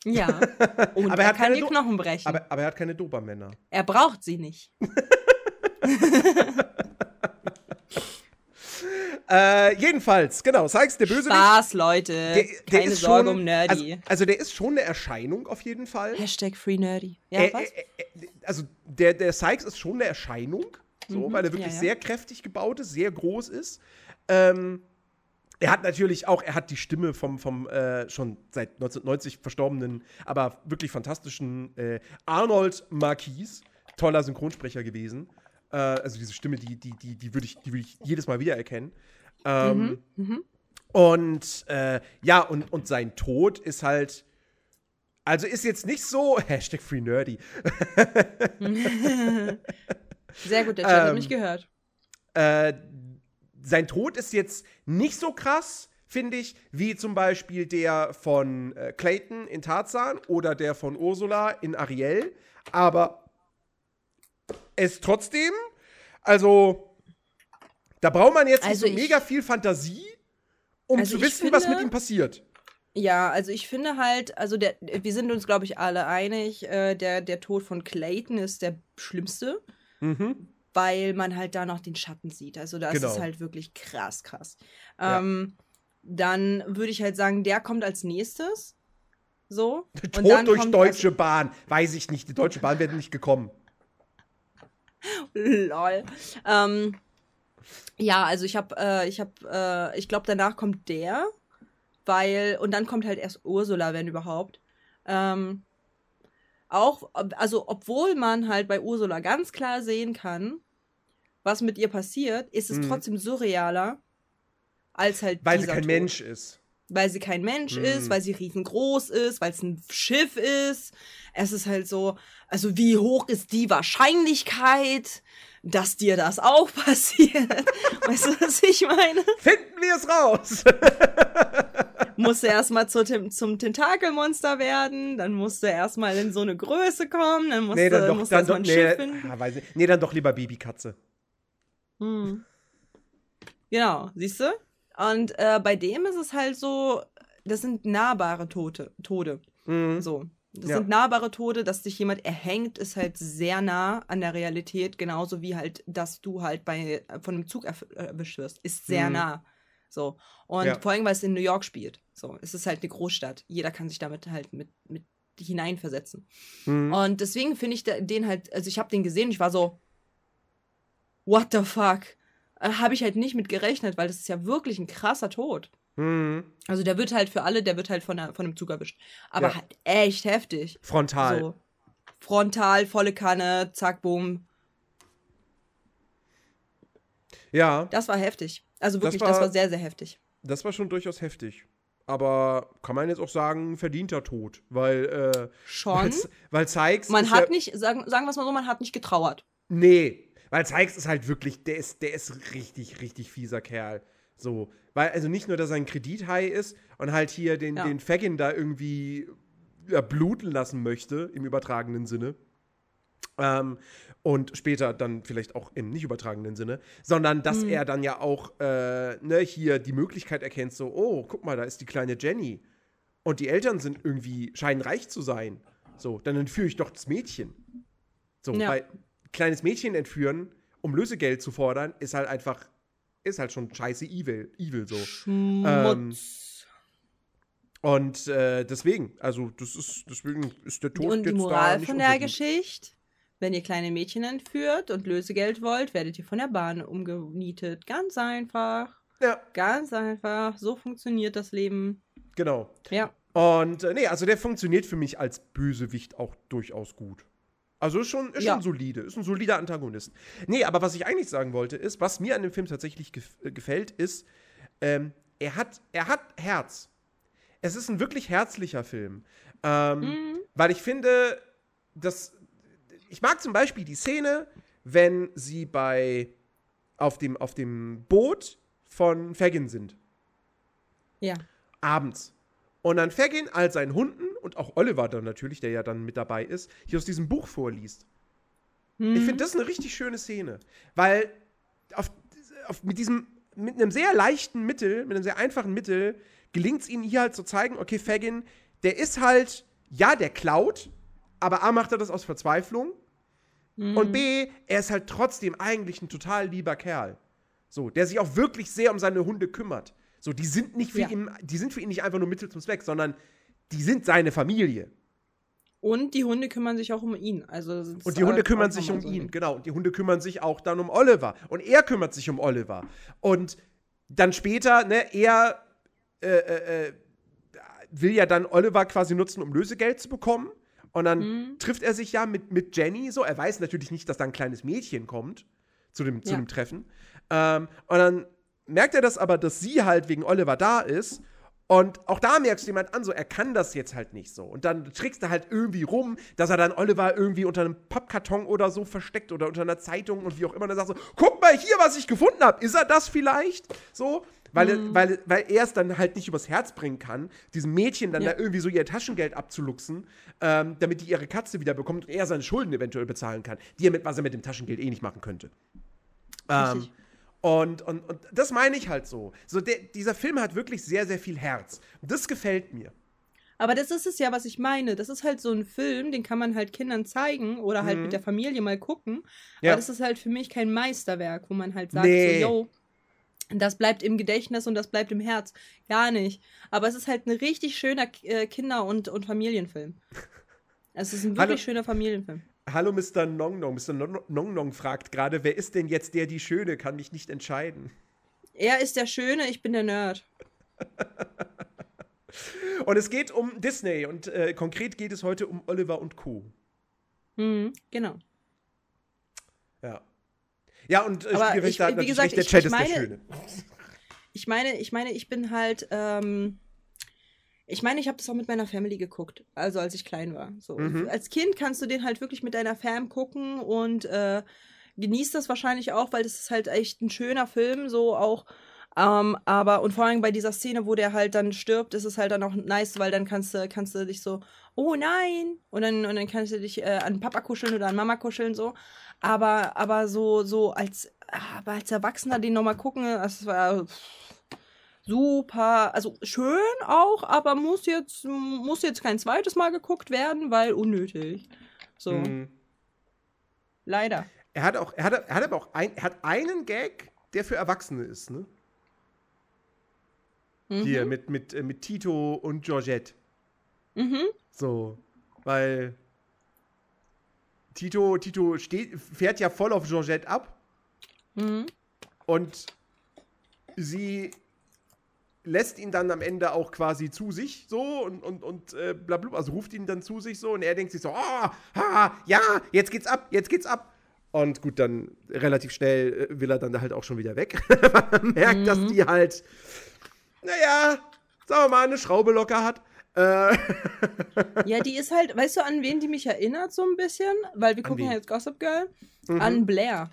Ja. Und Aber er er hat kann Do- Knochen brechen. Aber, aber er hat keine Dobermänner. er braucht sie nicht. Äh, jedenfalls, genau, Sykes, der Bösewicht. Spaß, Leute. Der, der Keine ist Sorge schon, um Nerdy. Also, also der ist schon eine Erscheinung auf jeden Fall. Hashtag Free Nerdy. Ja, Äh, was? äh, äh, also der, der Sykes ist schon eine Erscheinung, so, weil er wirklich Mhm. ja, ja. sehr kräftig gebaut ist, sehr groß ist. Ähm, er hat natürlich auch, er hat die Stimme vom, vom äh, schon seit 1990 verstorbenen, aber wirklich fantastischen äh, Arnold Marquis, toller Synchronsprecher gewesen. Äh, also diese Stimme, die, die, die, die würde ich, die würd ich jedes Mal wiedererkennen. Ähm, Mhm, Und äh, ja, und, und sein Tod ist halt. Also ist jetzt nicht so. Hashtag Free Nerdy. Sehr gut, der Chat hat ähm, mich gehört. Äh, sein Tod ist jetzt nicht so krass, finde ich, wie zum Beispiel der von äh, Clayton in Tarzan oder der von Ursula in Ariel. Aber es trotzdem, also da braucht man jetzt Also nicht so ich- mega viel Fantasie, um Also zu wissen, was finde- mit ihm passiert. Ja, also ich finde halt, also der, wir sind uns, glaube ich, alle einig, äh, der, der Tod von Clayton ist der schlimmste, Mhm. Weil man halt da noch den Schatten sieht. Also das Genau. ist halt wirklich krass, krass. Ja. Ähm, dann würde ich halt sagen, der kommt als nächstes. So. Und Tod dann durch Deutsche Bahn. Weiß ich nicht. Die Deutsche Bahn wäre nicht gekommen. Lol. Ähm, ja, also ich habe, äh, ich habe, äh, ich glaube, danach kommt der, weil und dann kommt halt erst Ursula, wenn überhaupt. Ähm, auch, also obwohl man halt bei Ursula ganz klar sehen kann, was mit ihr passiert, ist es Mhm. trotzdem surrealer als halt Weil sie kein Tod. Mensch ist. Weil sie kein Mensch Mhm. ist, weil sie riesengroß ist, weil es ein Schiff ist. Es ist halt so, also wie hoch ist die Wahrscheinlichkeit, dass dir das auch passiert? weißt du, was ich meine? Finden wir es raus. Musst du erstmal zu, zum Tentakelmonster werden, dann musst du erstmal in so eine Größe kommen, dann musst nee, du, dann doch, musst du dann doch, ein nee, Schiff finden. ah, weiß nicht. nee, dann doch lieber Babykatze. Hm. Genau, siehst du? Und äh, bei dem ist es halt so, das sind nahbare Tote, Tode. So. Das Ja. sind nahbare Tode, dass sich jemand erhängt, ist halt sehr nah an der Realität, genauso wie halt, dass du halt bei von einem Zug erwischt wirst, ist sehr Mhm. nah. So. Und Ja. vor allem, weil es in New York spielt. So, es ist halt eine Großstadt. Jeder kann sich damit halt mit, mit hineinversetzen. Mhm. Und deswegen finde ich den halt, also ich habe den gesehen ich war so, what the fuck? Äh, habe ich halt nicht mit gerechnet, weil das ist ja wirklich ein krasser Tod. Mhm. Also der wird halt für alle, der wird halt von, der, von einem Zug erwischt. Aber Ja. halt echt heftig. Frontal. So. Frontal, volle Kanne, zack, boom. Ja, Das war heftig. Also Das wirklich, das war, war- sehr, sehr heftig. das war schon durchaus heftig. Aber kann man jetzt auch sagen, verdienter Tod. Weil, äh, Schon. weil Sykes. Man hat ja, nicht, sagen, sagen wir es mal so, man hat nicht getrauert. Nee, weil Sykes ist halt wirklich, der ist, der ist richtig, richtig fieser Kerl. So. Weil, also nicht nur, dass er ein Kredithai ist und halt hier den, Ja. den Fagin da irgendwie ja, bluten lassen möchte, im übertragenen Sinne. Ähm, und später dann vielleicht auch im nicht übertragenen Sinne, sondern dass er dann ja auch äh, ne, hier die Möglichkeit erkennt, so, oh, guck mal, da ist die kleine Jenny. Und die Eltern sind irgendwie, scheinen reich zu sein. So, dann entführe ich doch das Mädchen. So, Ja. weil kleines Mädchen entführen, um Lösegeld zu fordern, ist halt einfach, ist halt schon scheiße evil, evil so. Ähm, Schmutz. Und äh, deswegen, also das ist, deswegen ist der Tod und die Moral von der. Geschichte, wenn ihr kleine Mädchen entführt und Lösegeld wollt, werdet ihr von der Bahn umgenietet. Ganz einfach. Ja, Ganz einfach. So funktioniert das Leben. genau. Ja. Und äh, nee, also der funktioniert für mich als Bösewicht auch durchaus gut. Also ist schon, ist Ja. schon solide, ist ein solider Antagonist. Nee, aber was ich eigentlich sagen wollte, ist, was mir an dem Film tatsächlich gef äh, gefällt, ist, ähm, er, hat, er hat Herz. Es ist ein wirklich herzlicher Film. Ähm, Mhm. Weil ich finde, dass. Ich mag zum Beispiel die Szene, wenn sie bei auf dem, auf dem Boot von Fagin sind Ja. abends. Und dann Fagin all seinen Hunden und auch Oliver dann natürlich, der ja dann mit dabei ist, hier aus diesem Buch vorliest. Mhm. Ich finde das eine richtig schöne Szene, weil auf, auf, mit diesem mit einem sehr leichten Mittel, mit einem sehr einfachen Mittel gelingt es ihnen hier halt zu zeigen, okay, Fagin, der ist halt ja, der klaut, aber A macht er das aus Verzweiflung und B, er ist halt trotzdem eigentlich ein total lieber Kerl. So, der sich auch wirklich sehr um seine Hunde kümmert. So, die sind nicht für Ja. ihn, die sind für ihn nicht einfach nur Mittel zum Zweck, sondern die sind seine Familie. Und die Hunde kümmern sich auch um ihn. Also Und die Hunde auch kümmern sich um so ihn, genau. Und die Hunde kümmern sich auch dann um Oliver. Und er kümmert sich um Oliver. Und dann später, ne, er äh, äh, äh, will ja dann Oliver quasi nutzen, um Lösegeld zu bekommen. Und dann Mhm. trifft er sich ja mit, mit Jenny so. Er weiß natürlich nicht, dass da ein kleines Mädchen kommt zu dem, zu Ja. dem Treffen. Ähm, und dann merkt er das aber, dass sie halt wegen Oliver da ist. Und auch da merkst du jemand an, so, er kann das jetzt halt nicht so. Und dann trickst er halt irgendwie rum, dass er dann Oliver irgendwie unter einem Pappkarton oder so versteckt oder unter einer Zeitung und wie auch immer. Und dann sagt so, guck mal hier, was ich gefunden habe. Ist er das vielleicht? So, weil, er, weil, weil er es dann halt nicht übers Herz bringen kann, diesem Mädchen dann Ja. da irgendwie so ihr Taschengeld abzuluxen, ähm, damit die ihre Katze wieder bekommt und er seine Schulden eventuell bezahlen kann, die er mit, was er mit dem Taschengeld eh nicht machen könnte. Ähm, und, und, und das meine ich halt so. so der, dieser Film hat wirklich sehr, sehr viel Herz. Und das gefällt mir. Aber das ist es ja, was ich meine. Das ist halt so ein Film, den kann man halt Kindern zeigen oder halt Mhm. mit der Familie mal gucken. Ja. Aber das ist halt für mich kein Meisterwerk, wo man halt sagt, Nee. so, yo, das bleibt im Gedächtnis und das bleibt im Herz. Gar nicht. Aber es ist halt ein richtig schöner äh, Kinder- und, und Familienfilm. Es ist ein Hallo. wirklich schöner Familienfilm. Hallo Mr. Nong Nong. Mr. Nong Nong fragt gerade, wer ist denn jetzt der die Schöne? Kann mich nicht entscheiden. Er ist der Schöne, ich bin der Nerd. Und es geht um Disney und äh, konkret geht es heute um Oliver und Co. Mhm, genau. Ja. Ja, und äh, Aber ich- hat wie gesagt, der ich- Chat ich ist der meine- Schöne. Ich meine, ich meine, ich bin halt, ähm, ich meine, ich habe das auch mit meiner Family geguckt, also als ich klein war. So. Mhm. Als Kind kannst du den halt wirklich mit deiner Fam gucken und äh, genießt das wahrscheinlich auch, weil das ist halt echt ein schöner Film, so auch. Ähm, aber und vor allem bei dieser Szene, wo der halt dann stirbt, ist es halt dann auch nice, weil dann kannst du, kannst du dich so, oh nein, und dann, und dann kannst du dich äh, an Papa kuscheln oder an Mama kuscheln, so. Aber, aber so, so als, aber als Erwachsener den nochmal gucken, das war, super, also schön auch, aber muss jetzt, muss jetzt kein zweites Mal geguckt werden, weil unnötig. So, Mhm. leider. Er hat auch, er hat, er hat aber auch ein, er hat einen Gag, der für Erwachsene ist, ne? Mhm. Hier mit, mit, äh, mit Tito und Georgette. Mhm. So, weil Tito, Tito steht, fährt ja voll auf Georgette ab Mhm. und sie lässt ihn dann am Ende auch quasi zu sich so und, und, und äh, blablabla, also ruft ihn dann zu sich so und er denkt sich so, ah, ha, ja, jetzt geht's ab, jetzt geht's ab. Und gut, dann relativ schnell äh, will er dann halt auch schon wieder weg. Man merkt, dass die halt, naja, sagen wir mal, eine Schraube locker hat. Äh, Ja, die ist halt, weißt du, an wen die mich erinnert so ein bisschen? Weil wir gucken wen? ja jetzt Gossip Girl. Mhm. An Blair.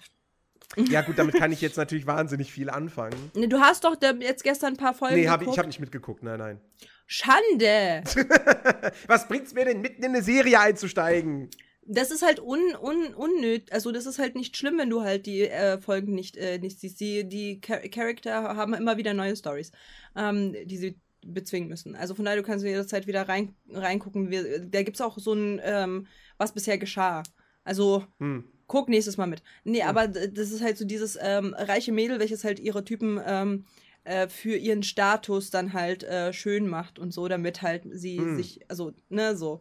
ja, gut, damit kann ich jetzt natürlich wahnsinnig viel anfangen. Ne, du hast doch jetzt gestern ein paar Folgen Nee, hab ich, geguckt. ich habe nicht mitgeguckt, nein, nein. Schande! Was bringt's mir denn, mitten in eine Serie einzusteigen? Das ist halt un, un, unnötig. Also, das ist halt nicht schlimm, wenn du halt die äh, Folgen nicht, äh, nicht siehst. Die, die Char Charakter haben immer wieder neue Stories, ähm, die sie bezwingen müssen. Also, von daher, du kannst jederzeit wieder rein, reingucken. Wir, da gibt's auch so ein, ähm, was bisher geschah. Also, Hm. guck nächstes Mal mit. Nee, aber d- das ist halt so dieses ähm, reiche Mädel, welches halt ihre Typen ähm, äh, für ihren Status dann halt äh, schön macht und so, damit halt sie Hm. sich, also, ne, so.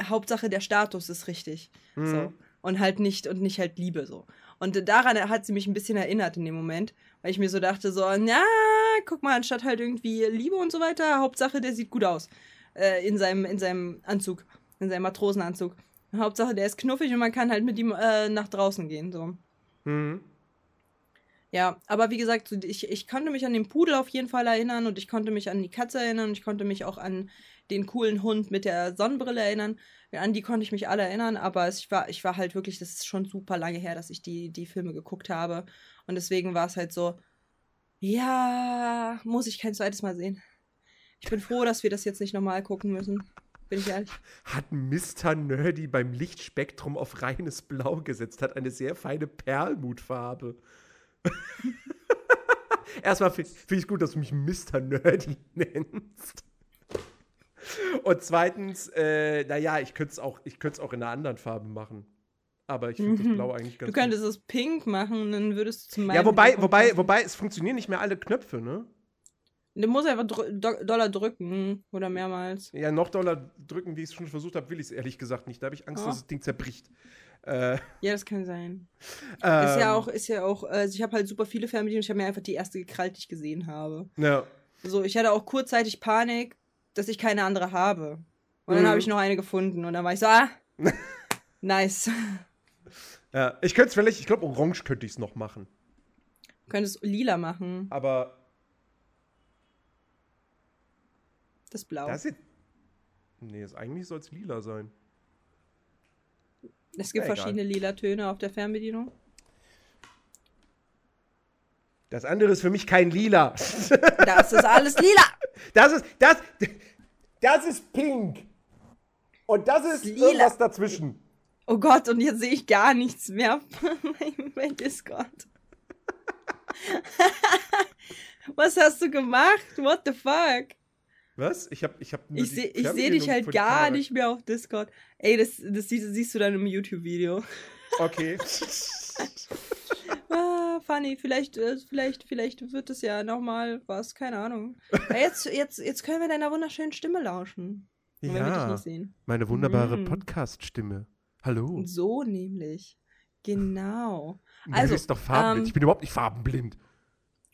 Hauptsache der Status ist richtig. Hm. So. Und halt nicht, und nicht halt Liebe so. Und daran hat sie mich ein bisschen erinnert in dem Moment, weil ich mir so dachte, so, na, guck mal, anstatt halt irgendwie Liebe und so weiter, Hauptsache der sieht gut aus. Äh, in, seinem, in seinem Anzug, in seinem Matrosenanzug. Hauptsache der ist knuffig und man kann halt mit ihm äh, nach draußen gehen. So. Hm. Ja, aber wie gesagt, ich, ich konnte mich an den Pudel auf jeden Fall erinnern und ich konnte mich an die Katze erinnern und ich konnte mich auch an den coolen Hund mit der Sonnenbrille erinnern. An die konnte ich mich alle erinnern, aber ich, war, ich war halt wirklich, das ist schon super lange her, dass ich die, die Filme geguckt habe. Und deswegen war es halt so, ja, muss ich kein zweites Mal sehen. Ich bin froh, dass wir das jetzt nicht nochmal gucken müssen. Bin ich ehrlich. Hat Mr. Nerdy beim Lichtspektrum auf reines Blau gesetzt, hat eine sehr feine Perlmutfarbe. Erstmal finde find ich gut, dass du mich Mr. Nerdy nennst. Und zweitens, äh, naja, ich könnte es auch, ich auch in einer anderen Farbe machen. Aber ich finde das Blau eigentlich ganz Du könntest es pink machen dann würdest du zum gut. Ja, wobei, wobei, wobei, es funktionieren nicht mehr alle Knöpfe, ne? Du musst einfach drü do doller drücken oder mehrmals. Ja, noch doller drücken, wie ich es schon versucht habe, will ich es ehrlich gesagt nicht. Da habe ich Angst, Ja. dass das Ding zerbricht. Äh, Ja, das kann sein. ähm, ist ja auch, ist ja auch, also ich habe halt super viele Fernbedienungen. Ich habe mir einfach die erste gekrallt, die ich gesehen habe. Ja. So, ich hatte auch kurzzeitig Panik, dass ich keine andere habe. Und dann Mhm. habe ich noch eine gefunden und dann war ich so, ah, nice. ja. Ich könnte es vielleicht, ich glaube, orange könnte ich es noch machen. Du könntest lila machen, Aber das Blau. das ist. Nee, ist, eigentlich soll es lila sein. es gibt Ja, egal. verschiedene lila Töne auf der Fernbedienung. Das andere ist für mich kein lila. Das ist alles lila. Das ist, das, das ist pink. Und das ist Lila. irgendwas dazwischen. Oh Gott, und jetzt sehe ich gar nichts mehr bei Discord. Was hast du gemacht? What the fuck? Was? Ich hab, ich hab nur Ich sehe seh dich halt gar nicht mehr auf Discord. Ey, das, das siehst, siehst du dann im YouTube-Video. Okay. Funny, vielleicht, äh, vielleicht, vielleicht wird es ja nochmal was, keine Ahnung. Jetzt, jetzt, jetzt können wir deiner wunderschönen Stimme lauschen. Ja, meine wunderbare Mm. Podcast-Stimme. Hallo. So nämlich. Genau. Also, ist doch farbenblind. ähm, ich bin überhaupt nicht farbenblind.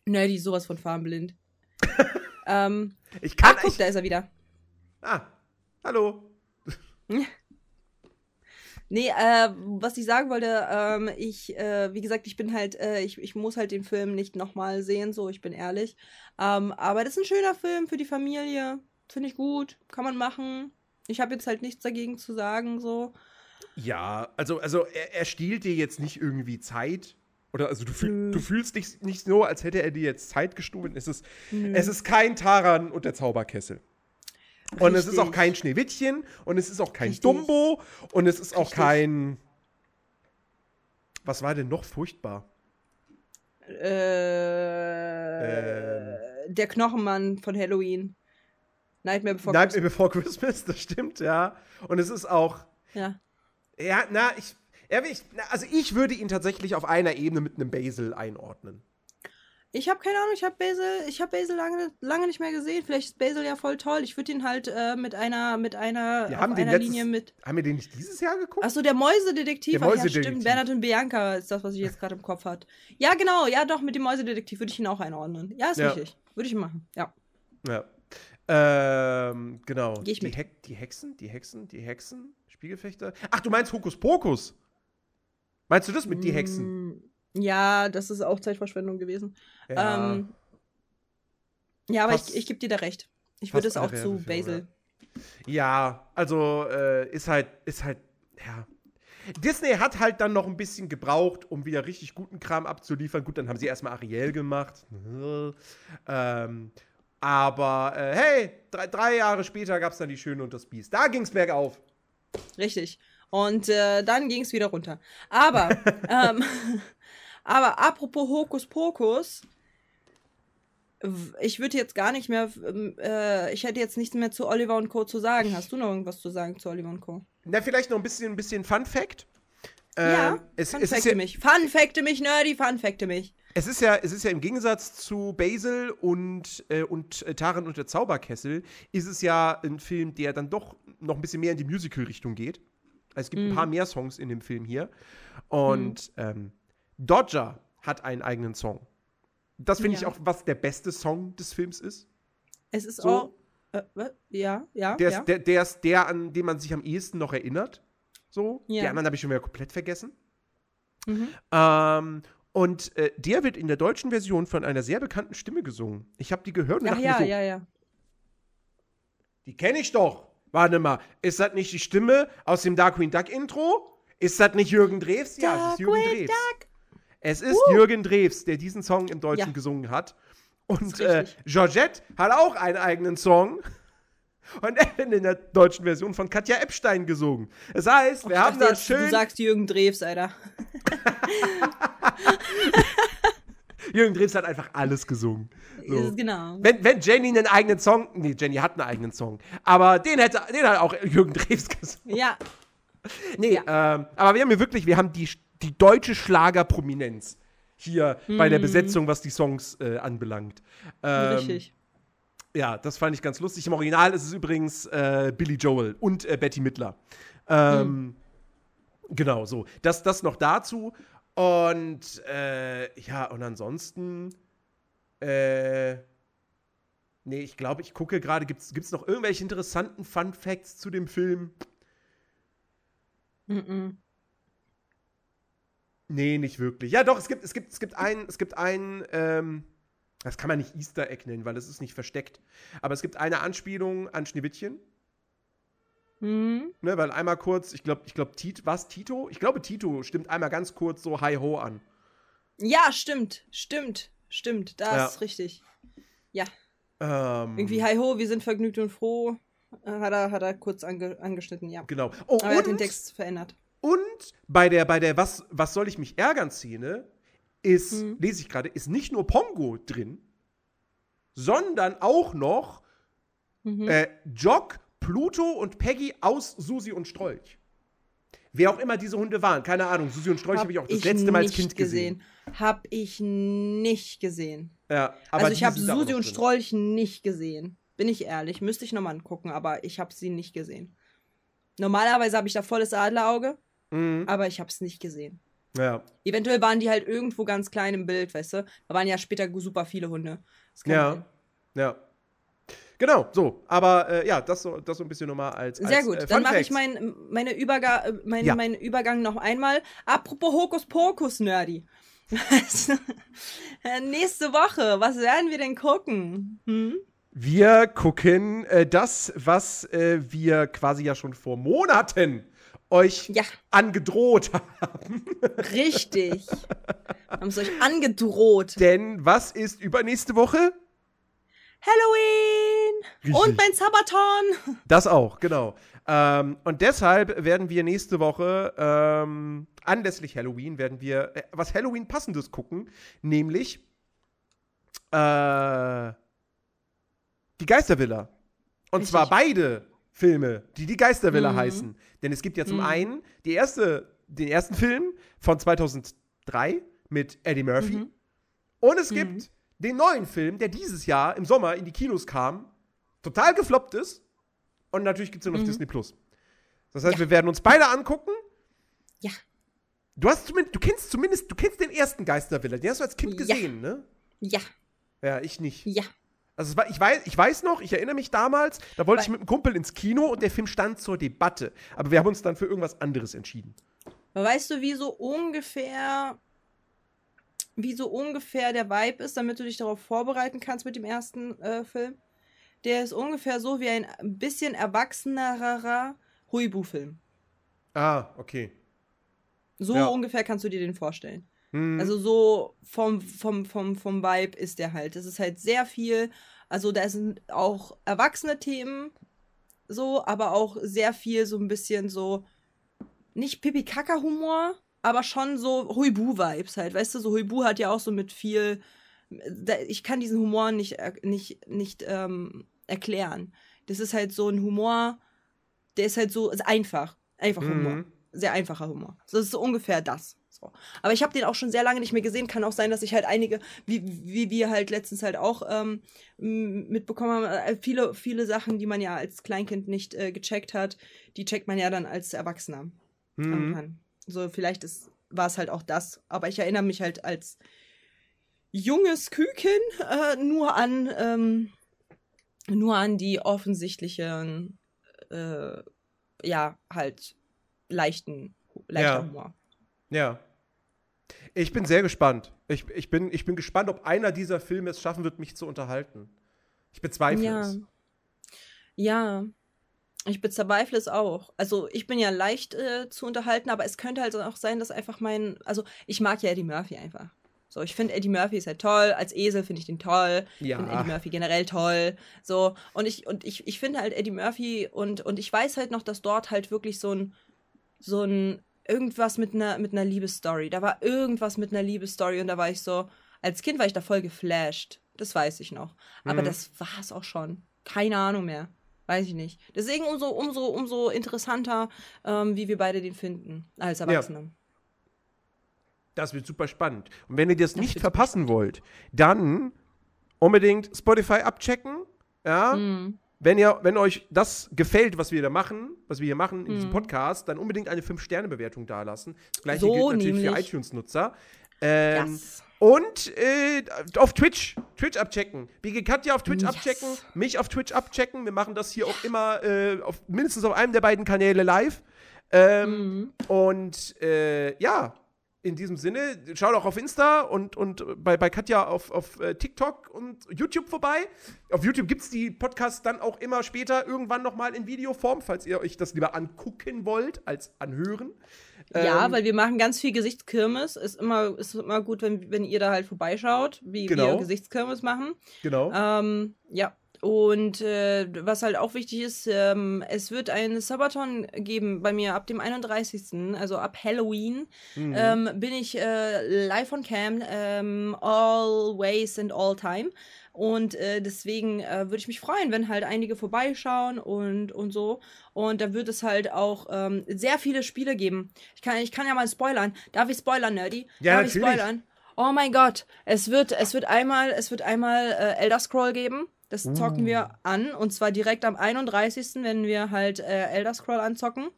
Nerdy, sowas von farbenblind. ähm, Ich kann ach, guck, ich, da ist er wieder. Ah, hallo. Nee, äh, was ich sagen wollte, ähm, ich, äh, wie gesagt, ich bin halt, äh, ich, ich muss halt den Film nicht nochmal sehen, so, ich bin ehrlich. Ähm, aber das ist ein schöner Film für die Familie. Finde ich gut, kann man machen. Ich habe jetzt halt nichts dagegen zu sagen, so. Ja, also, also er, er stiehlt dir jetzt nicht irgendwie Zeit. Oder also du, fühl, du fühlst dich nicht so, als hätte er dir jetzt Zeit gestohlen. Es ist, Nö. es ist kein Taran und der Zauberkessel. Und es ist auch Richtig. kein Schneewittchen und es ist auch kein Richtig. Dumbo und es ist auch Richtig. kein. Was war denn noch furchtbar? Äh, der Knochenmann von Halloween. Nightmare Before Nightmare Before Christmas, das stimmt, ja. Und es ist auch, Ja. ja, na, ich, also ich würde ihn tatsächlich auf einer Ebene mit einem Basil einordnen. Ich habe keine Ahnung, ich habe Basil, ich habe Basil lange, lange nicht mehr gesehen. Vielleicht ist Basil ja voll toll. Ich würde ihn halt äh, mit einer, mit einer, Wir auf einer letztes, Linie mit. haben wir den nicht dieses Jahr geguckt? Achso, der Mäusedetektiv. Der Ach ja, Mäusedetektiv. stimmt. Bernhard und Bianca ist das, was ich jetzt gerade im Kopf hat. Ja, genau. Ja, doch, mit dem Mäusedetektiv würde ich ihn auch einordnen. Ja, ist Ja. richtig. Würde ich machen. Ja. Ja. Ähm, genau. Geh ich die, mit. Hex- die Hexen, die Hexen, die Hexen, Spiegelfechter. Ach, du meinst Hokus Pokus? Meinst du das mit die Hexen? Ja, das ist auch Zeitverschwendung gewesen. Ja. Ähm, ja, aber Fast- ich, ich gebe dir da recht. Ich würde es auch zu Basil. Ja, also äh, ist halt, ist halt, ja. Disney hat halt dann noch ein bisschen gebraucht, um wieder richtig guten Kram abzuliefern. Gut, dann haben sie erstmal Ariel gemacht. ähm, aber äh, hey, drei, drei Jahre später gab es dann die Schöne und das Biest. Da ging's bergauf. Richtig. Und äh, dann ging es wieder runter. Aber, ähm, aber apropos Hokus Pokus, w- ich würde jetzt gar nicht mehr, äh, ich hätte jetzt nichts mehr zu Oliver und Co. zu sagen. Hast du noch irgendwas zu sagen zu Oliver und Co.? Na, vielleicht noch ein bisschen, ein bisschen Fun Fact. ja, Ähm, es, Fun es, ist Facte ja, mich. Fun Facte mich, Nerdy, Fun Facte mich. es, ist ja, es ist ja im Gegensatz zu Basil und, äh, und äh, Taran und der Zauberkessel, ist es ja ein Film, der dann doch noch ein bisschen mehr in die Musical-Richtung geht. Also es gibt ein paar mehr Songs in dem Film hier. Und ähm, Dodger hat einen eigenen Song. Das finde ich Ja. auch, was der beste Song des Films ist. Es ist So. auch. Äh, ja, ja. Der ja. ist der, der, ist der, an den man sich am ehesten noch erinnert. So. Ja. Die anderen habe ich schon wieder komplett vergessen. Mhm. Ähm, und äh, der wird in der deutschen Version von einer sehr bekannten Stimme gesungen. Ich habe die gehört und Ach dachte ja, so, ja, ja. die kenne ich doch. Warte mal, ist das nicht die Stimme aus dem Darkwing Duck Intro? Ist das nicht Jürgen Drews? Ja, es ist Jürgen Drews. Es ist Jürgen Drews, der diesen Song im Deutschen Ja. gesungen hat. Und äh. Georgette hat auch einen eigenen Song. Und er wird in der deutschen Version von Katja Epstein gesungen. Das heißt, wir Ich haben da schön. Du sagst Jürgen Drews, Alter. Jürgen Drews hat einfach alles gesungen. So. Genau. Wenn, wenn Jenny einen eigenen Song. Nee, Jenny hat einen eigenen Song. Aber den hätte den hat auch Jürgen Drews gesungen. Ja, Nee, ähm, aber wir haben hier wirklich, wir haben die, die deutsche Schlagerprominenz hier bei der Besetzung, was die Songs äh, anbelangt. Ähm, richtig. Ja, das fand ich ganz lustig. Im Original ist es übrigens äh, Billy Joel und äh, Betty Midler. Ähm, Genau, so. Das, das noch dazu. Und äh, ja, und ansonsten. Äh, nee, ich glaube, ich gucke gerade, gibt es noch irgendwelche interessanten Fun Facts zu dem Film? Mhm. Nee, nicht wirklich. Ja, doch, es gibt, es gibt, es gibt einen, es gibt einen, ähm, das kann man nicht Easter Egg nennen, weil es ist nicht versteckt. Aber es gibt eine Anspielung an Schneewittchen. Mhm. Ne, weil einmal kurz, ich glaube, ich glaube, Tito, was Tito? Ich glaube, Tito stimmt einmal ganz kurz so Hi Ho an. Ja, stimmt, stimmt, stimmt. Das Ja. ist richtig. Ja, Ähm, irgendwie hi ho, wir sind vergnügt und froh. Äh, Hat er, hat er kurz ange, angeschnitten, ja. Genau. Oh, Aber er hat den Text verändert. Und bei der, bei der was, was soll ich mich ärgern Szene ist, Mhm. lese ich gerade, ist nicht nur Pongo drin, sondern auch noch Mhm. äh, Jock, Pluto und Peggy aus Susi und Strolch. Wer auch immer diese Hunde waren, keine Ahnung. Susi und Strolch habe ich auch das letzte Mal als Kind gesehen. Hab ich nicht gesehen. Ja, aber also ich habe Susi und drin. Strolch nicht gesehen. Bin ich ehrlich. Müsste ich nochmal angucken, aber ich habe sie nicht gesehen. Normalerweise habe ich da volles Adlerauge, Mhm. aber ich habe es nicht gesehen. Ja. Eventuell waren die halt irgendwo ganz klein im Bild, weißt du? Da waren ja später super viele Hunde. Ja. sein. Ja. Genau, so. Aber äh, ja, das so, das so ein bisschen nochmal als. Sehr als, gut, äh, dann mache ich mein, meine Überga äh, mein, Ja. meinen Übergang noch einmal. Apropos Hokus Pokus, Nerdy. Äh, Nächste Woche, was werden wir denn gucken? Hm? Wir gucken äh, das, was äh, wir quasi ja schon vor Monaten euch Ja. angedroht haben. Richtig. Haben es euch angedroht. Denn was ist übernächste Woche? Halloween! Richtig. Und mein Sabaton! Das auch, genau. Ähm, und deshalb werden wir nächste Woche, ähm, anlässlich Halloween, werden wir äh, was Halloween passendes gucken, nämlich äh, die Geistervilla. Und Richtig. zwar beide Filme, die die Geistervilla Mhm. heißen. Denn es gibt ja zum Mhm. einen die erste, den ersten Film von 2003 mit Eddie Murphy. Mhm. Und es gibt den neuen Film, der dieses Jahr im Sommer in die Kinos kam, total gefloppt ist. Und natürlich gibt es ihn auf Mhm. Disney Plus. Das heißt, Ja. wir werden uns beide angucken. Ja. Du hast zumindest, du kennst zumindest, du kennst den ersten Geistervilla. Den hast du als Kind Ja. gesehen, ne? Ja, Ja, ich nicht. ja. Also war, ich, weiß, ich weiß noch, ich erinnere mich damals, da wollte ich mit einem Kumpel ins Kino und der Film stand zur Debatte. Aber wir haben uns dann für irgendwas anderes entschieden. Weißt du, wie so ungefähr, wie so ungefähr der Vibe ist, damit du dich darauf vorbereiten kannst mit dem ersten äh, Film? Der ist ungefähr so wie ein bisschen erwachsenerer Huibu-Film. Ah, okay. So Ja. ungefähr kannst du dir den vorstellen. Hm. Also so vom, vom, vom, vom Vibe ist der halt. Das ist halt sehr viel, also da sind auch erwachsene Themen so, aber auch sehr viel so ein bisschen so, nicht Pipi-Kaka-Humor, aber schon so Huibu-Vibes halt. Weißt du, so Huibu hat ja auch so mit viel, ich kann diesen Humor nicht, nicht, nicht ähm, erklären. Das ist halt so ein Humor, der ist halt so, ist einfach. Einfach Humor Mhm. sehr einfacher Humor. So, Das ist so ungefähr das. So. Aber ich habe den auch schon sehr lange nicht mehr gesehen. Kann auch sein, dass ich halt einige, wie, wie wir halt letztens halt auch ähm, mitbekommen haben, äh, viele, viele Sachen, die man ja als Kleinkind nicht äh, gecheckt hat, die checkt man ja dann als Erwachsener Mhm. So, vielleicht ist, war es halt auch das. Aber ich erinnere mich halt als junges Küken äh, nur an ähm, nur an die offensichtlichen äh, ja, halt leichten, leichter Ja. Humor. Ja. Ich bin sehr gespannt. Ich, ich, bin, ich bin gespannt, ob einer dieser Filme es schaffen wird, mich zu unterhalten. Ich bezweifle Ja. es. Ja. Ich bezweifle es auch. Also ich bin ja leicht äh, zu unterhalten, aber es könnte halt auch sein, dass einfach mein, also ich mag ja Eddie Murphy einfach. So, ich finde Eddie Murphy ist halt toll. Als Esel finde ich den toll. Ja. Ich finde Eddie Murphy generell toll. So, und ich, und ich, ich finde halt Eddie Murphy und, und ich weiß halt noch, dass dort halt wirklich so ein, so ein, irgendwas mit einer, mit einer Liebesstory. Da war irgendwas mit einer Liebesstory und da war ich so, als Kind war ich da voll geflasht. Das weiß ich noch. Aber Mhm. das war es auch schon. Keine Ahnung mehr. Weiß ich nicht. Deswegen umso, umso, umso interessanter, ähm, wie wir beide den finden. Als Erwachsene. Das wird super spannend. Und wenn ihr das, Das nicht verpassen wollt, dann unbedingt Spotify abchecken. Ja. Mhm. Wenn ihr, wenn euch das gefällt, was wir da machen, was wir hier machen in diesem Mhm. Podcast, dann unbedingt eine 5-Sterne-Bewertung dalassen. Das gleiche So gilt natürlich für nämlich. iTunes-Nutzer. Ähm, Yes. Und äh, auf Twitch, Twitch abchecken. BG Katja auf Twitch Yes. abchecken, mich auf Twitch abchecken. Wir machen das hier auch immer äh, auf, mindestens auf einem der beiden Kanäle live. Ähm, Mhm. Und äh, ja, in diesem Sinne, schaut auch auf Insta und, und bei, bei Katja auf, auf äh, TikTok und YouTube vorbei. Auf YouTube gibt es die Podcasts dann auch immer später irgendwann nochmal in Videoform, falls ihr euch das lieber angucken wollt als anhören. Ja, Ähm, weil wir machen ganz viel Gesichtskirmes. Ist immer, ist immer gut, wenn, wenn ihr da halt vorbeischaut, wie Genau. wir Geschichtskirmes machen. Genau. Ähm, ja. Und äh, was halt auch wichtig ist, ähm, es wird ein Sabaton geben bei mir ab dem 31., also ab Halloween, Mhm. ähm, bin ich äh, live on cam, ähm, always and all time. Und äh, deswegen äh, würde ich mich freuen, wenn halt einige vorbeischauen und, und so. Und da wird es halt auch ähm, sehr viele Spiele geben. Ich kann, ich kann ja mal spoilern. Darf ich spoilern, Nerdy? Ja, Darf ich natürlich. spoilern? Oh mein Gott, es wird, es wird einmal, es wird einmal äh, Elder Scroll geben. Das zocken Uh. wir an. Und zwar direkt am 31., wenn wir halt äh, Elder Scroll anzocken.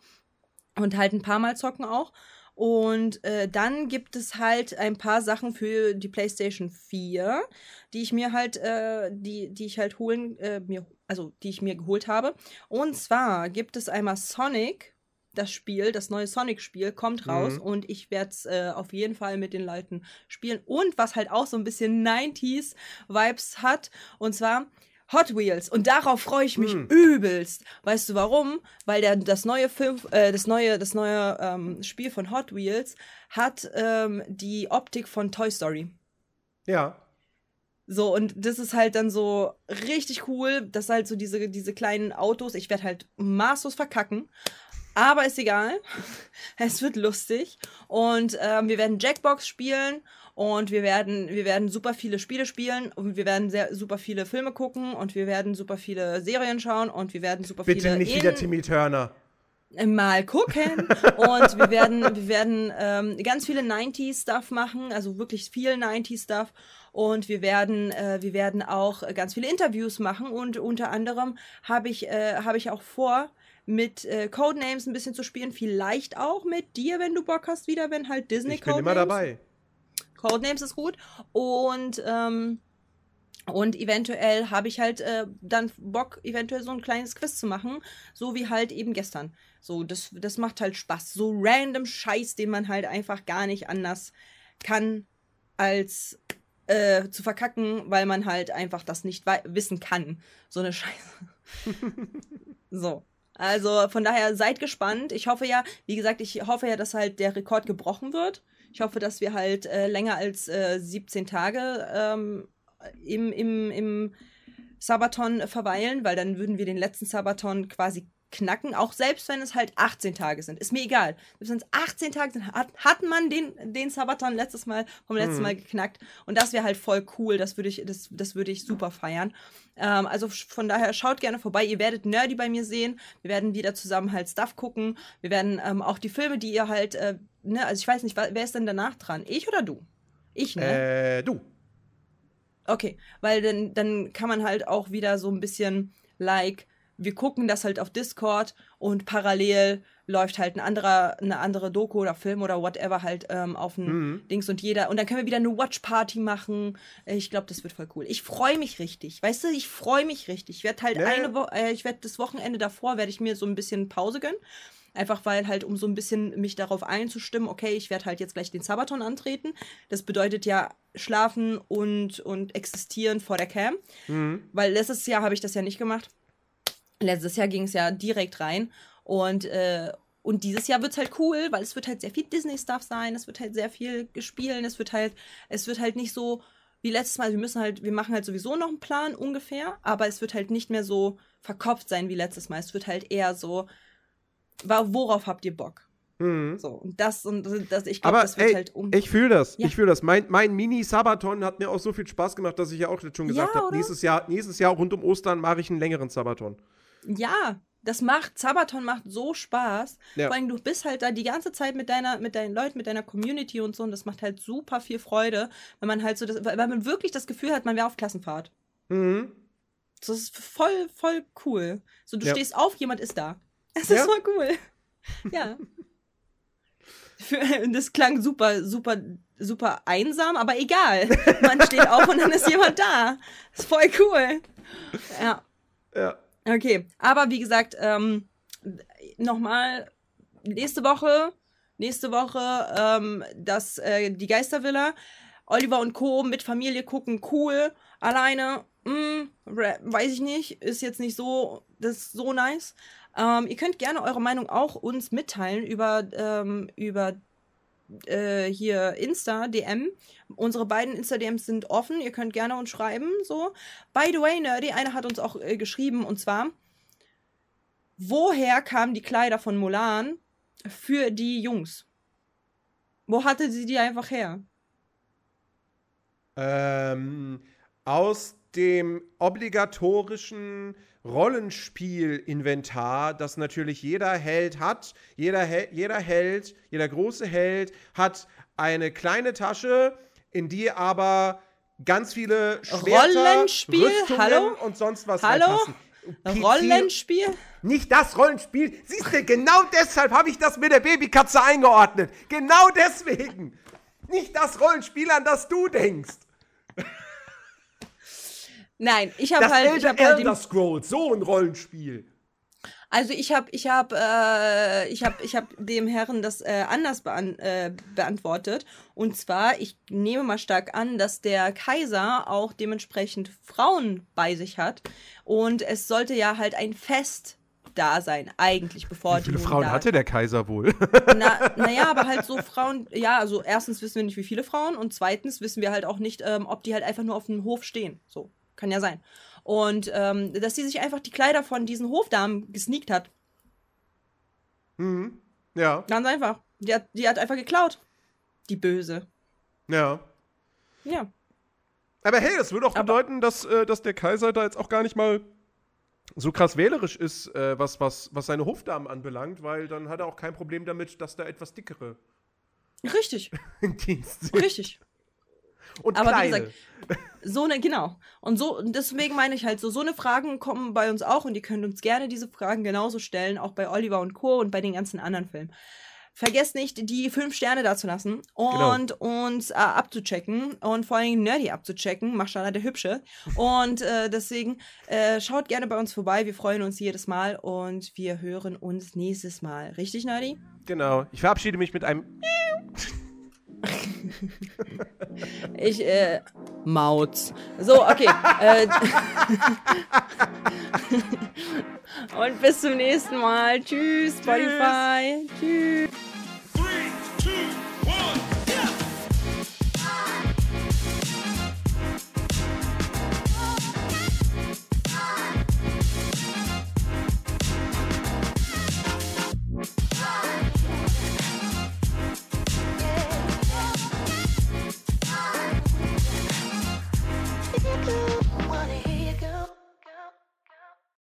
Und halt ein paar Mal zocken auch. Und äh, dann gibt es halt ein paar Sachen für die PlayStation 4, die ich mir halt, äh, die, die ich halt holen, äh, mir, also die ich mir geholt habe. Und zwar gibt es einmal Sonic, das Spiel, das neue Sonic-Spiel kommt raus Mhm. und ich werde es äh, auf jeden Fall mit den Leuten spielen. Und was halt auch so ein bisschen 90s-Vibes hat, und zwar Hot Wheels. Und darauf freue ich mich Mhm. übelst. Weißt du warum? Weil der, das neue Film, äh, das neue, das neue ähm, Spiel von Hot Wheels hat ähm, die Optik von Toy Story. ja. So, und das ist halt dann so richtig cool. Das halt so diese, diese kleinen Autos. Ich werde halt maßlos verkacken. Aber ist egal. Es wird lustig. Und ähm, wir werden Jackbox spielen und wir werden, wir werden super viele Spiele spielen und wir werden sehr, super viele Filme gucken und wir werden super viele Serien schauen und wir werden super Bitte viele nicht in- wieder Timmy Turner. mal gucken und wir werden wir werden ähm, ganz viele 90s Stuff machen, also wirklich viel 90s Stuff und wir werden äh, wir werden auch ganz viele Interviews machen und unter anderem habe ich äh, habe ich auch vor mit äh, Codenames ein bisschen zu spielen, vielleicht auch mit dir, wenn du Bock hast, wieder, wenn halt Disney Ich bin immer Codenames- dabei. Codenames ist gut. Und, ähm, und eventuell habe ich halt äh, dann Bock, eventuell so ein kleines Quiz zu machen, so wie halt eben gestern. So, das, das macht halt Spaß. So random Scheiß, den man halt einfach gar nicht anders kann, als äh, zu verkacken, weil man halt einfach das nicht wissen kann. So eine Scheiße. so. Also von daher seid gespannt. Ich hoffe ja, wie gesagt, ich hoffe ja, dass halt der Rekord gebrochen wird. Ich hoffe, dass wir halt äh, länger als äh, 17 Tage ähm, im, im, im Sabaton verweilen, weil dann würden wir den letzten Sabaton quasi knacken, auch selbst wenn es halt 18 Tage sind. Ist mir egal. Selbst wenn es 18 Tage sind, hat, hat man den, den Sabaton letztes Mal vom letzten Mal geknackt. Und das wäre halt voll cool. Das würde ich, das, das würde ich super feiern. Ähm, also von daher schaut gerne vorbei. Ihr werdet Nerdy bei mir sehen. Wir werden wieder zusammen halt Stuff gucken. Wir werden ähm, auch die Filme, die ihr halt, äh, ne, also ich weiß nicht, wer ist denn danach dran? Ich oder du? Ich, ne? Äh, du. Okay, weil dann, dann kann man halt auch wieder so ein bisschen like, wir gucken das halt auf Discord und parallel läuft halt ein anderer, eine andere Doku oder Film oder whatever halt ähm, auf dem Mhm. Dings und jeder. Und dann können wir wieder eine Watch-Party machen. Äh, Ich glaube, das wird voll cool. Ich freue mich richtig. Weißt du, ich freue mich richtig. Ich werde halt ja. eine Woche, äh, ich werde das Wochenende davor, werde ich mir so ein bisschen Pause gönnen. Einfach weil halt, um so ein bisschen mich darauf einzustimmen, okay, ich werde halt jetzt gleich den Sabaton antreten. Das bedeutet ja schlafen und, und existieren vor der Cam. Mhm. Weil letztes Jahr habe ich das ja nicht gemacht. Letztes Jahr ging es ja direkt rein. Und, äh, und dieses Jahr wird es halt cool, weil es wird halt sehr viel Disney-Stuff sein, es wird halt sehr viel gespielt, es wird halt, es wird halt nicht so wie letztes Mal, wir müssen halt, wir machen halt sowieso noch einen Plan ungefähr, aber es wird halt nicht mehr so verkopft sein wie letztes Mal. Es wird halt eher so, worauf habt ihr Bock? Mhm. So, und das und das, ich glaube, das wird ey, halt um. ich fühle das. Ja. Ich fühle das. Mein, mein Mini-Sabaton hat mir auch so viel Spaß gemacht, dass ich ja auch jetzt schon gesagt Ja, habe, nächstes Jahr, nächstes Jahr rund um Ostern mache ich einen längeren Sabaton. Ja, das macht, Sabaton macht so Spaß. Ja. Vor allem, du bist halt da die ganze Zeit mit deiner, mit deinen Leuten, mit deiner Community und so. Und das macht halt super viel Freude, wenn man halt so, das, weil man wirklich das Gefühl hat, man wäre auf Klassenfahrt. Mhm. Das ist voll, voll cool. So, du Ja. stehst auf, jemand ist da. Es Ja. ist voll cool. Ja. Für, das klang super, super, super einsam, aber egal. Man steht auf und dann ist jemand da. ist voll cool. Ja. Ja. Okay, aber wie gesagt, ähm, nochmal nächste Woche, nächste Woche, ähm, das, äh, die Geistervilla, Oliver und Co. mit Familie gucken, cool, alleine, mh, re- weiß ich nicht, ist jetzt nicht so, das ist so nice. Ähm, ihr könnt gerne eure Meinung auch uns mitteilen über, ähm, über äh, hier Insta, DM. Unsere beiden Insta-DMs sind offen. Ihr könnt gerne uns schreiben. So. By the way, Nerdy, einer hat uns auch äh, geschrieben und zwar, woher kamen die Kleider von Mulan für die Jungs? Wo hatte sie die einfach her? Ähm, aus dem obligatorischen Rollenspiel-Inventar, das natürlich jeder Held hat. Jeder, Hel jeder Held, jeder große Held hat eine kleine Tasche, in die aber ganz viele Schwerter, Rollenspiel? Rüstungen Hallo? und sonst was Hallo? reinpassen. PC Rollenspiel? nicht das Rollenspiel. Siehst du, genau deshalb habe ich das mit der Babykatze eingeordnet. Genau deswegen. Nicht das Rollenspiel, an das du denkst. Nein, ich habe halt, ich Elder, hab halt Elder Scrolls, so ein Rollenspiel. Also ich habe ich hab, äh, ich hab, ich hab dem Herren das äh, anders bean äh, beantwortet. Und zwar, ich nehme mal stark an, dass der Kaiser auch dementsprechend Frauen bei sich hat. Und es sollte ja halt ein Fest da sein, eigentlich, bevor Wie viele die Frauen da hatte der Kaiser wohl? na, naja, aber halt so Frauen, ja, also erstens wissen wir nicht, wie viele Frauen und zweitens wissen wir halt auch nicht, ähm, ob die halt einfach nur auf dem Hof stehen. So, kann ja sein. Und ähm, dass sie sich einfach die Kleider von diesen Hofdamen gesneakt hat. Ja, Ganz einfach. Die hat, die hat einfach geklaut. Die Böse. ja. Ja. Aber hey, das würde auch Aber- bedeuten, dass, äh, dass der Kaiser da jetzt auch gar nicht mal so krass wählerisch ist, äh, was, was, was seine Hofdamen anbelangt, weil dann hat er auch kein Problem damit, dass da etwas dickere Richtig. im Dienst sind. Richtig. Und Aber wie kleine. gesagt, so eine, genau. Und so, deswegen meine ich halt so, so eine Fragen kommen bei uns auch und ihr könnt uns gerne diese Fragen genauso stellen, auch bei Oliver und Co. und bei den ganzen anderen Filmen. Vergesst nicht, die fünf Sterne da zu lassen und uns äh, abzuchecken und vor allem Nerdy abzuchecken. Maschallah der Hübsche. Und äh, deswegen äh, schaut gerne bei uns vorbei. Wir freuen uns jedes Mal und wir hören uns nächstes Mal. Richtig, Nerdy? Genau. Ich verabschiede mich mit einem. Ich, äh, Mauz. So, okay. äh, Und bis zum nächsten Mal. Tschüss, Spotify. Tschüss. Three, two, one. could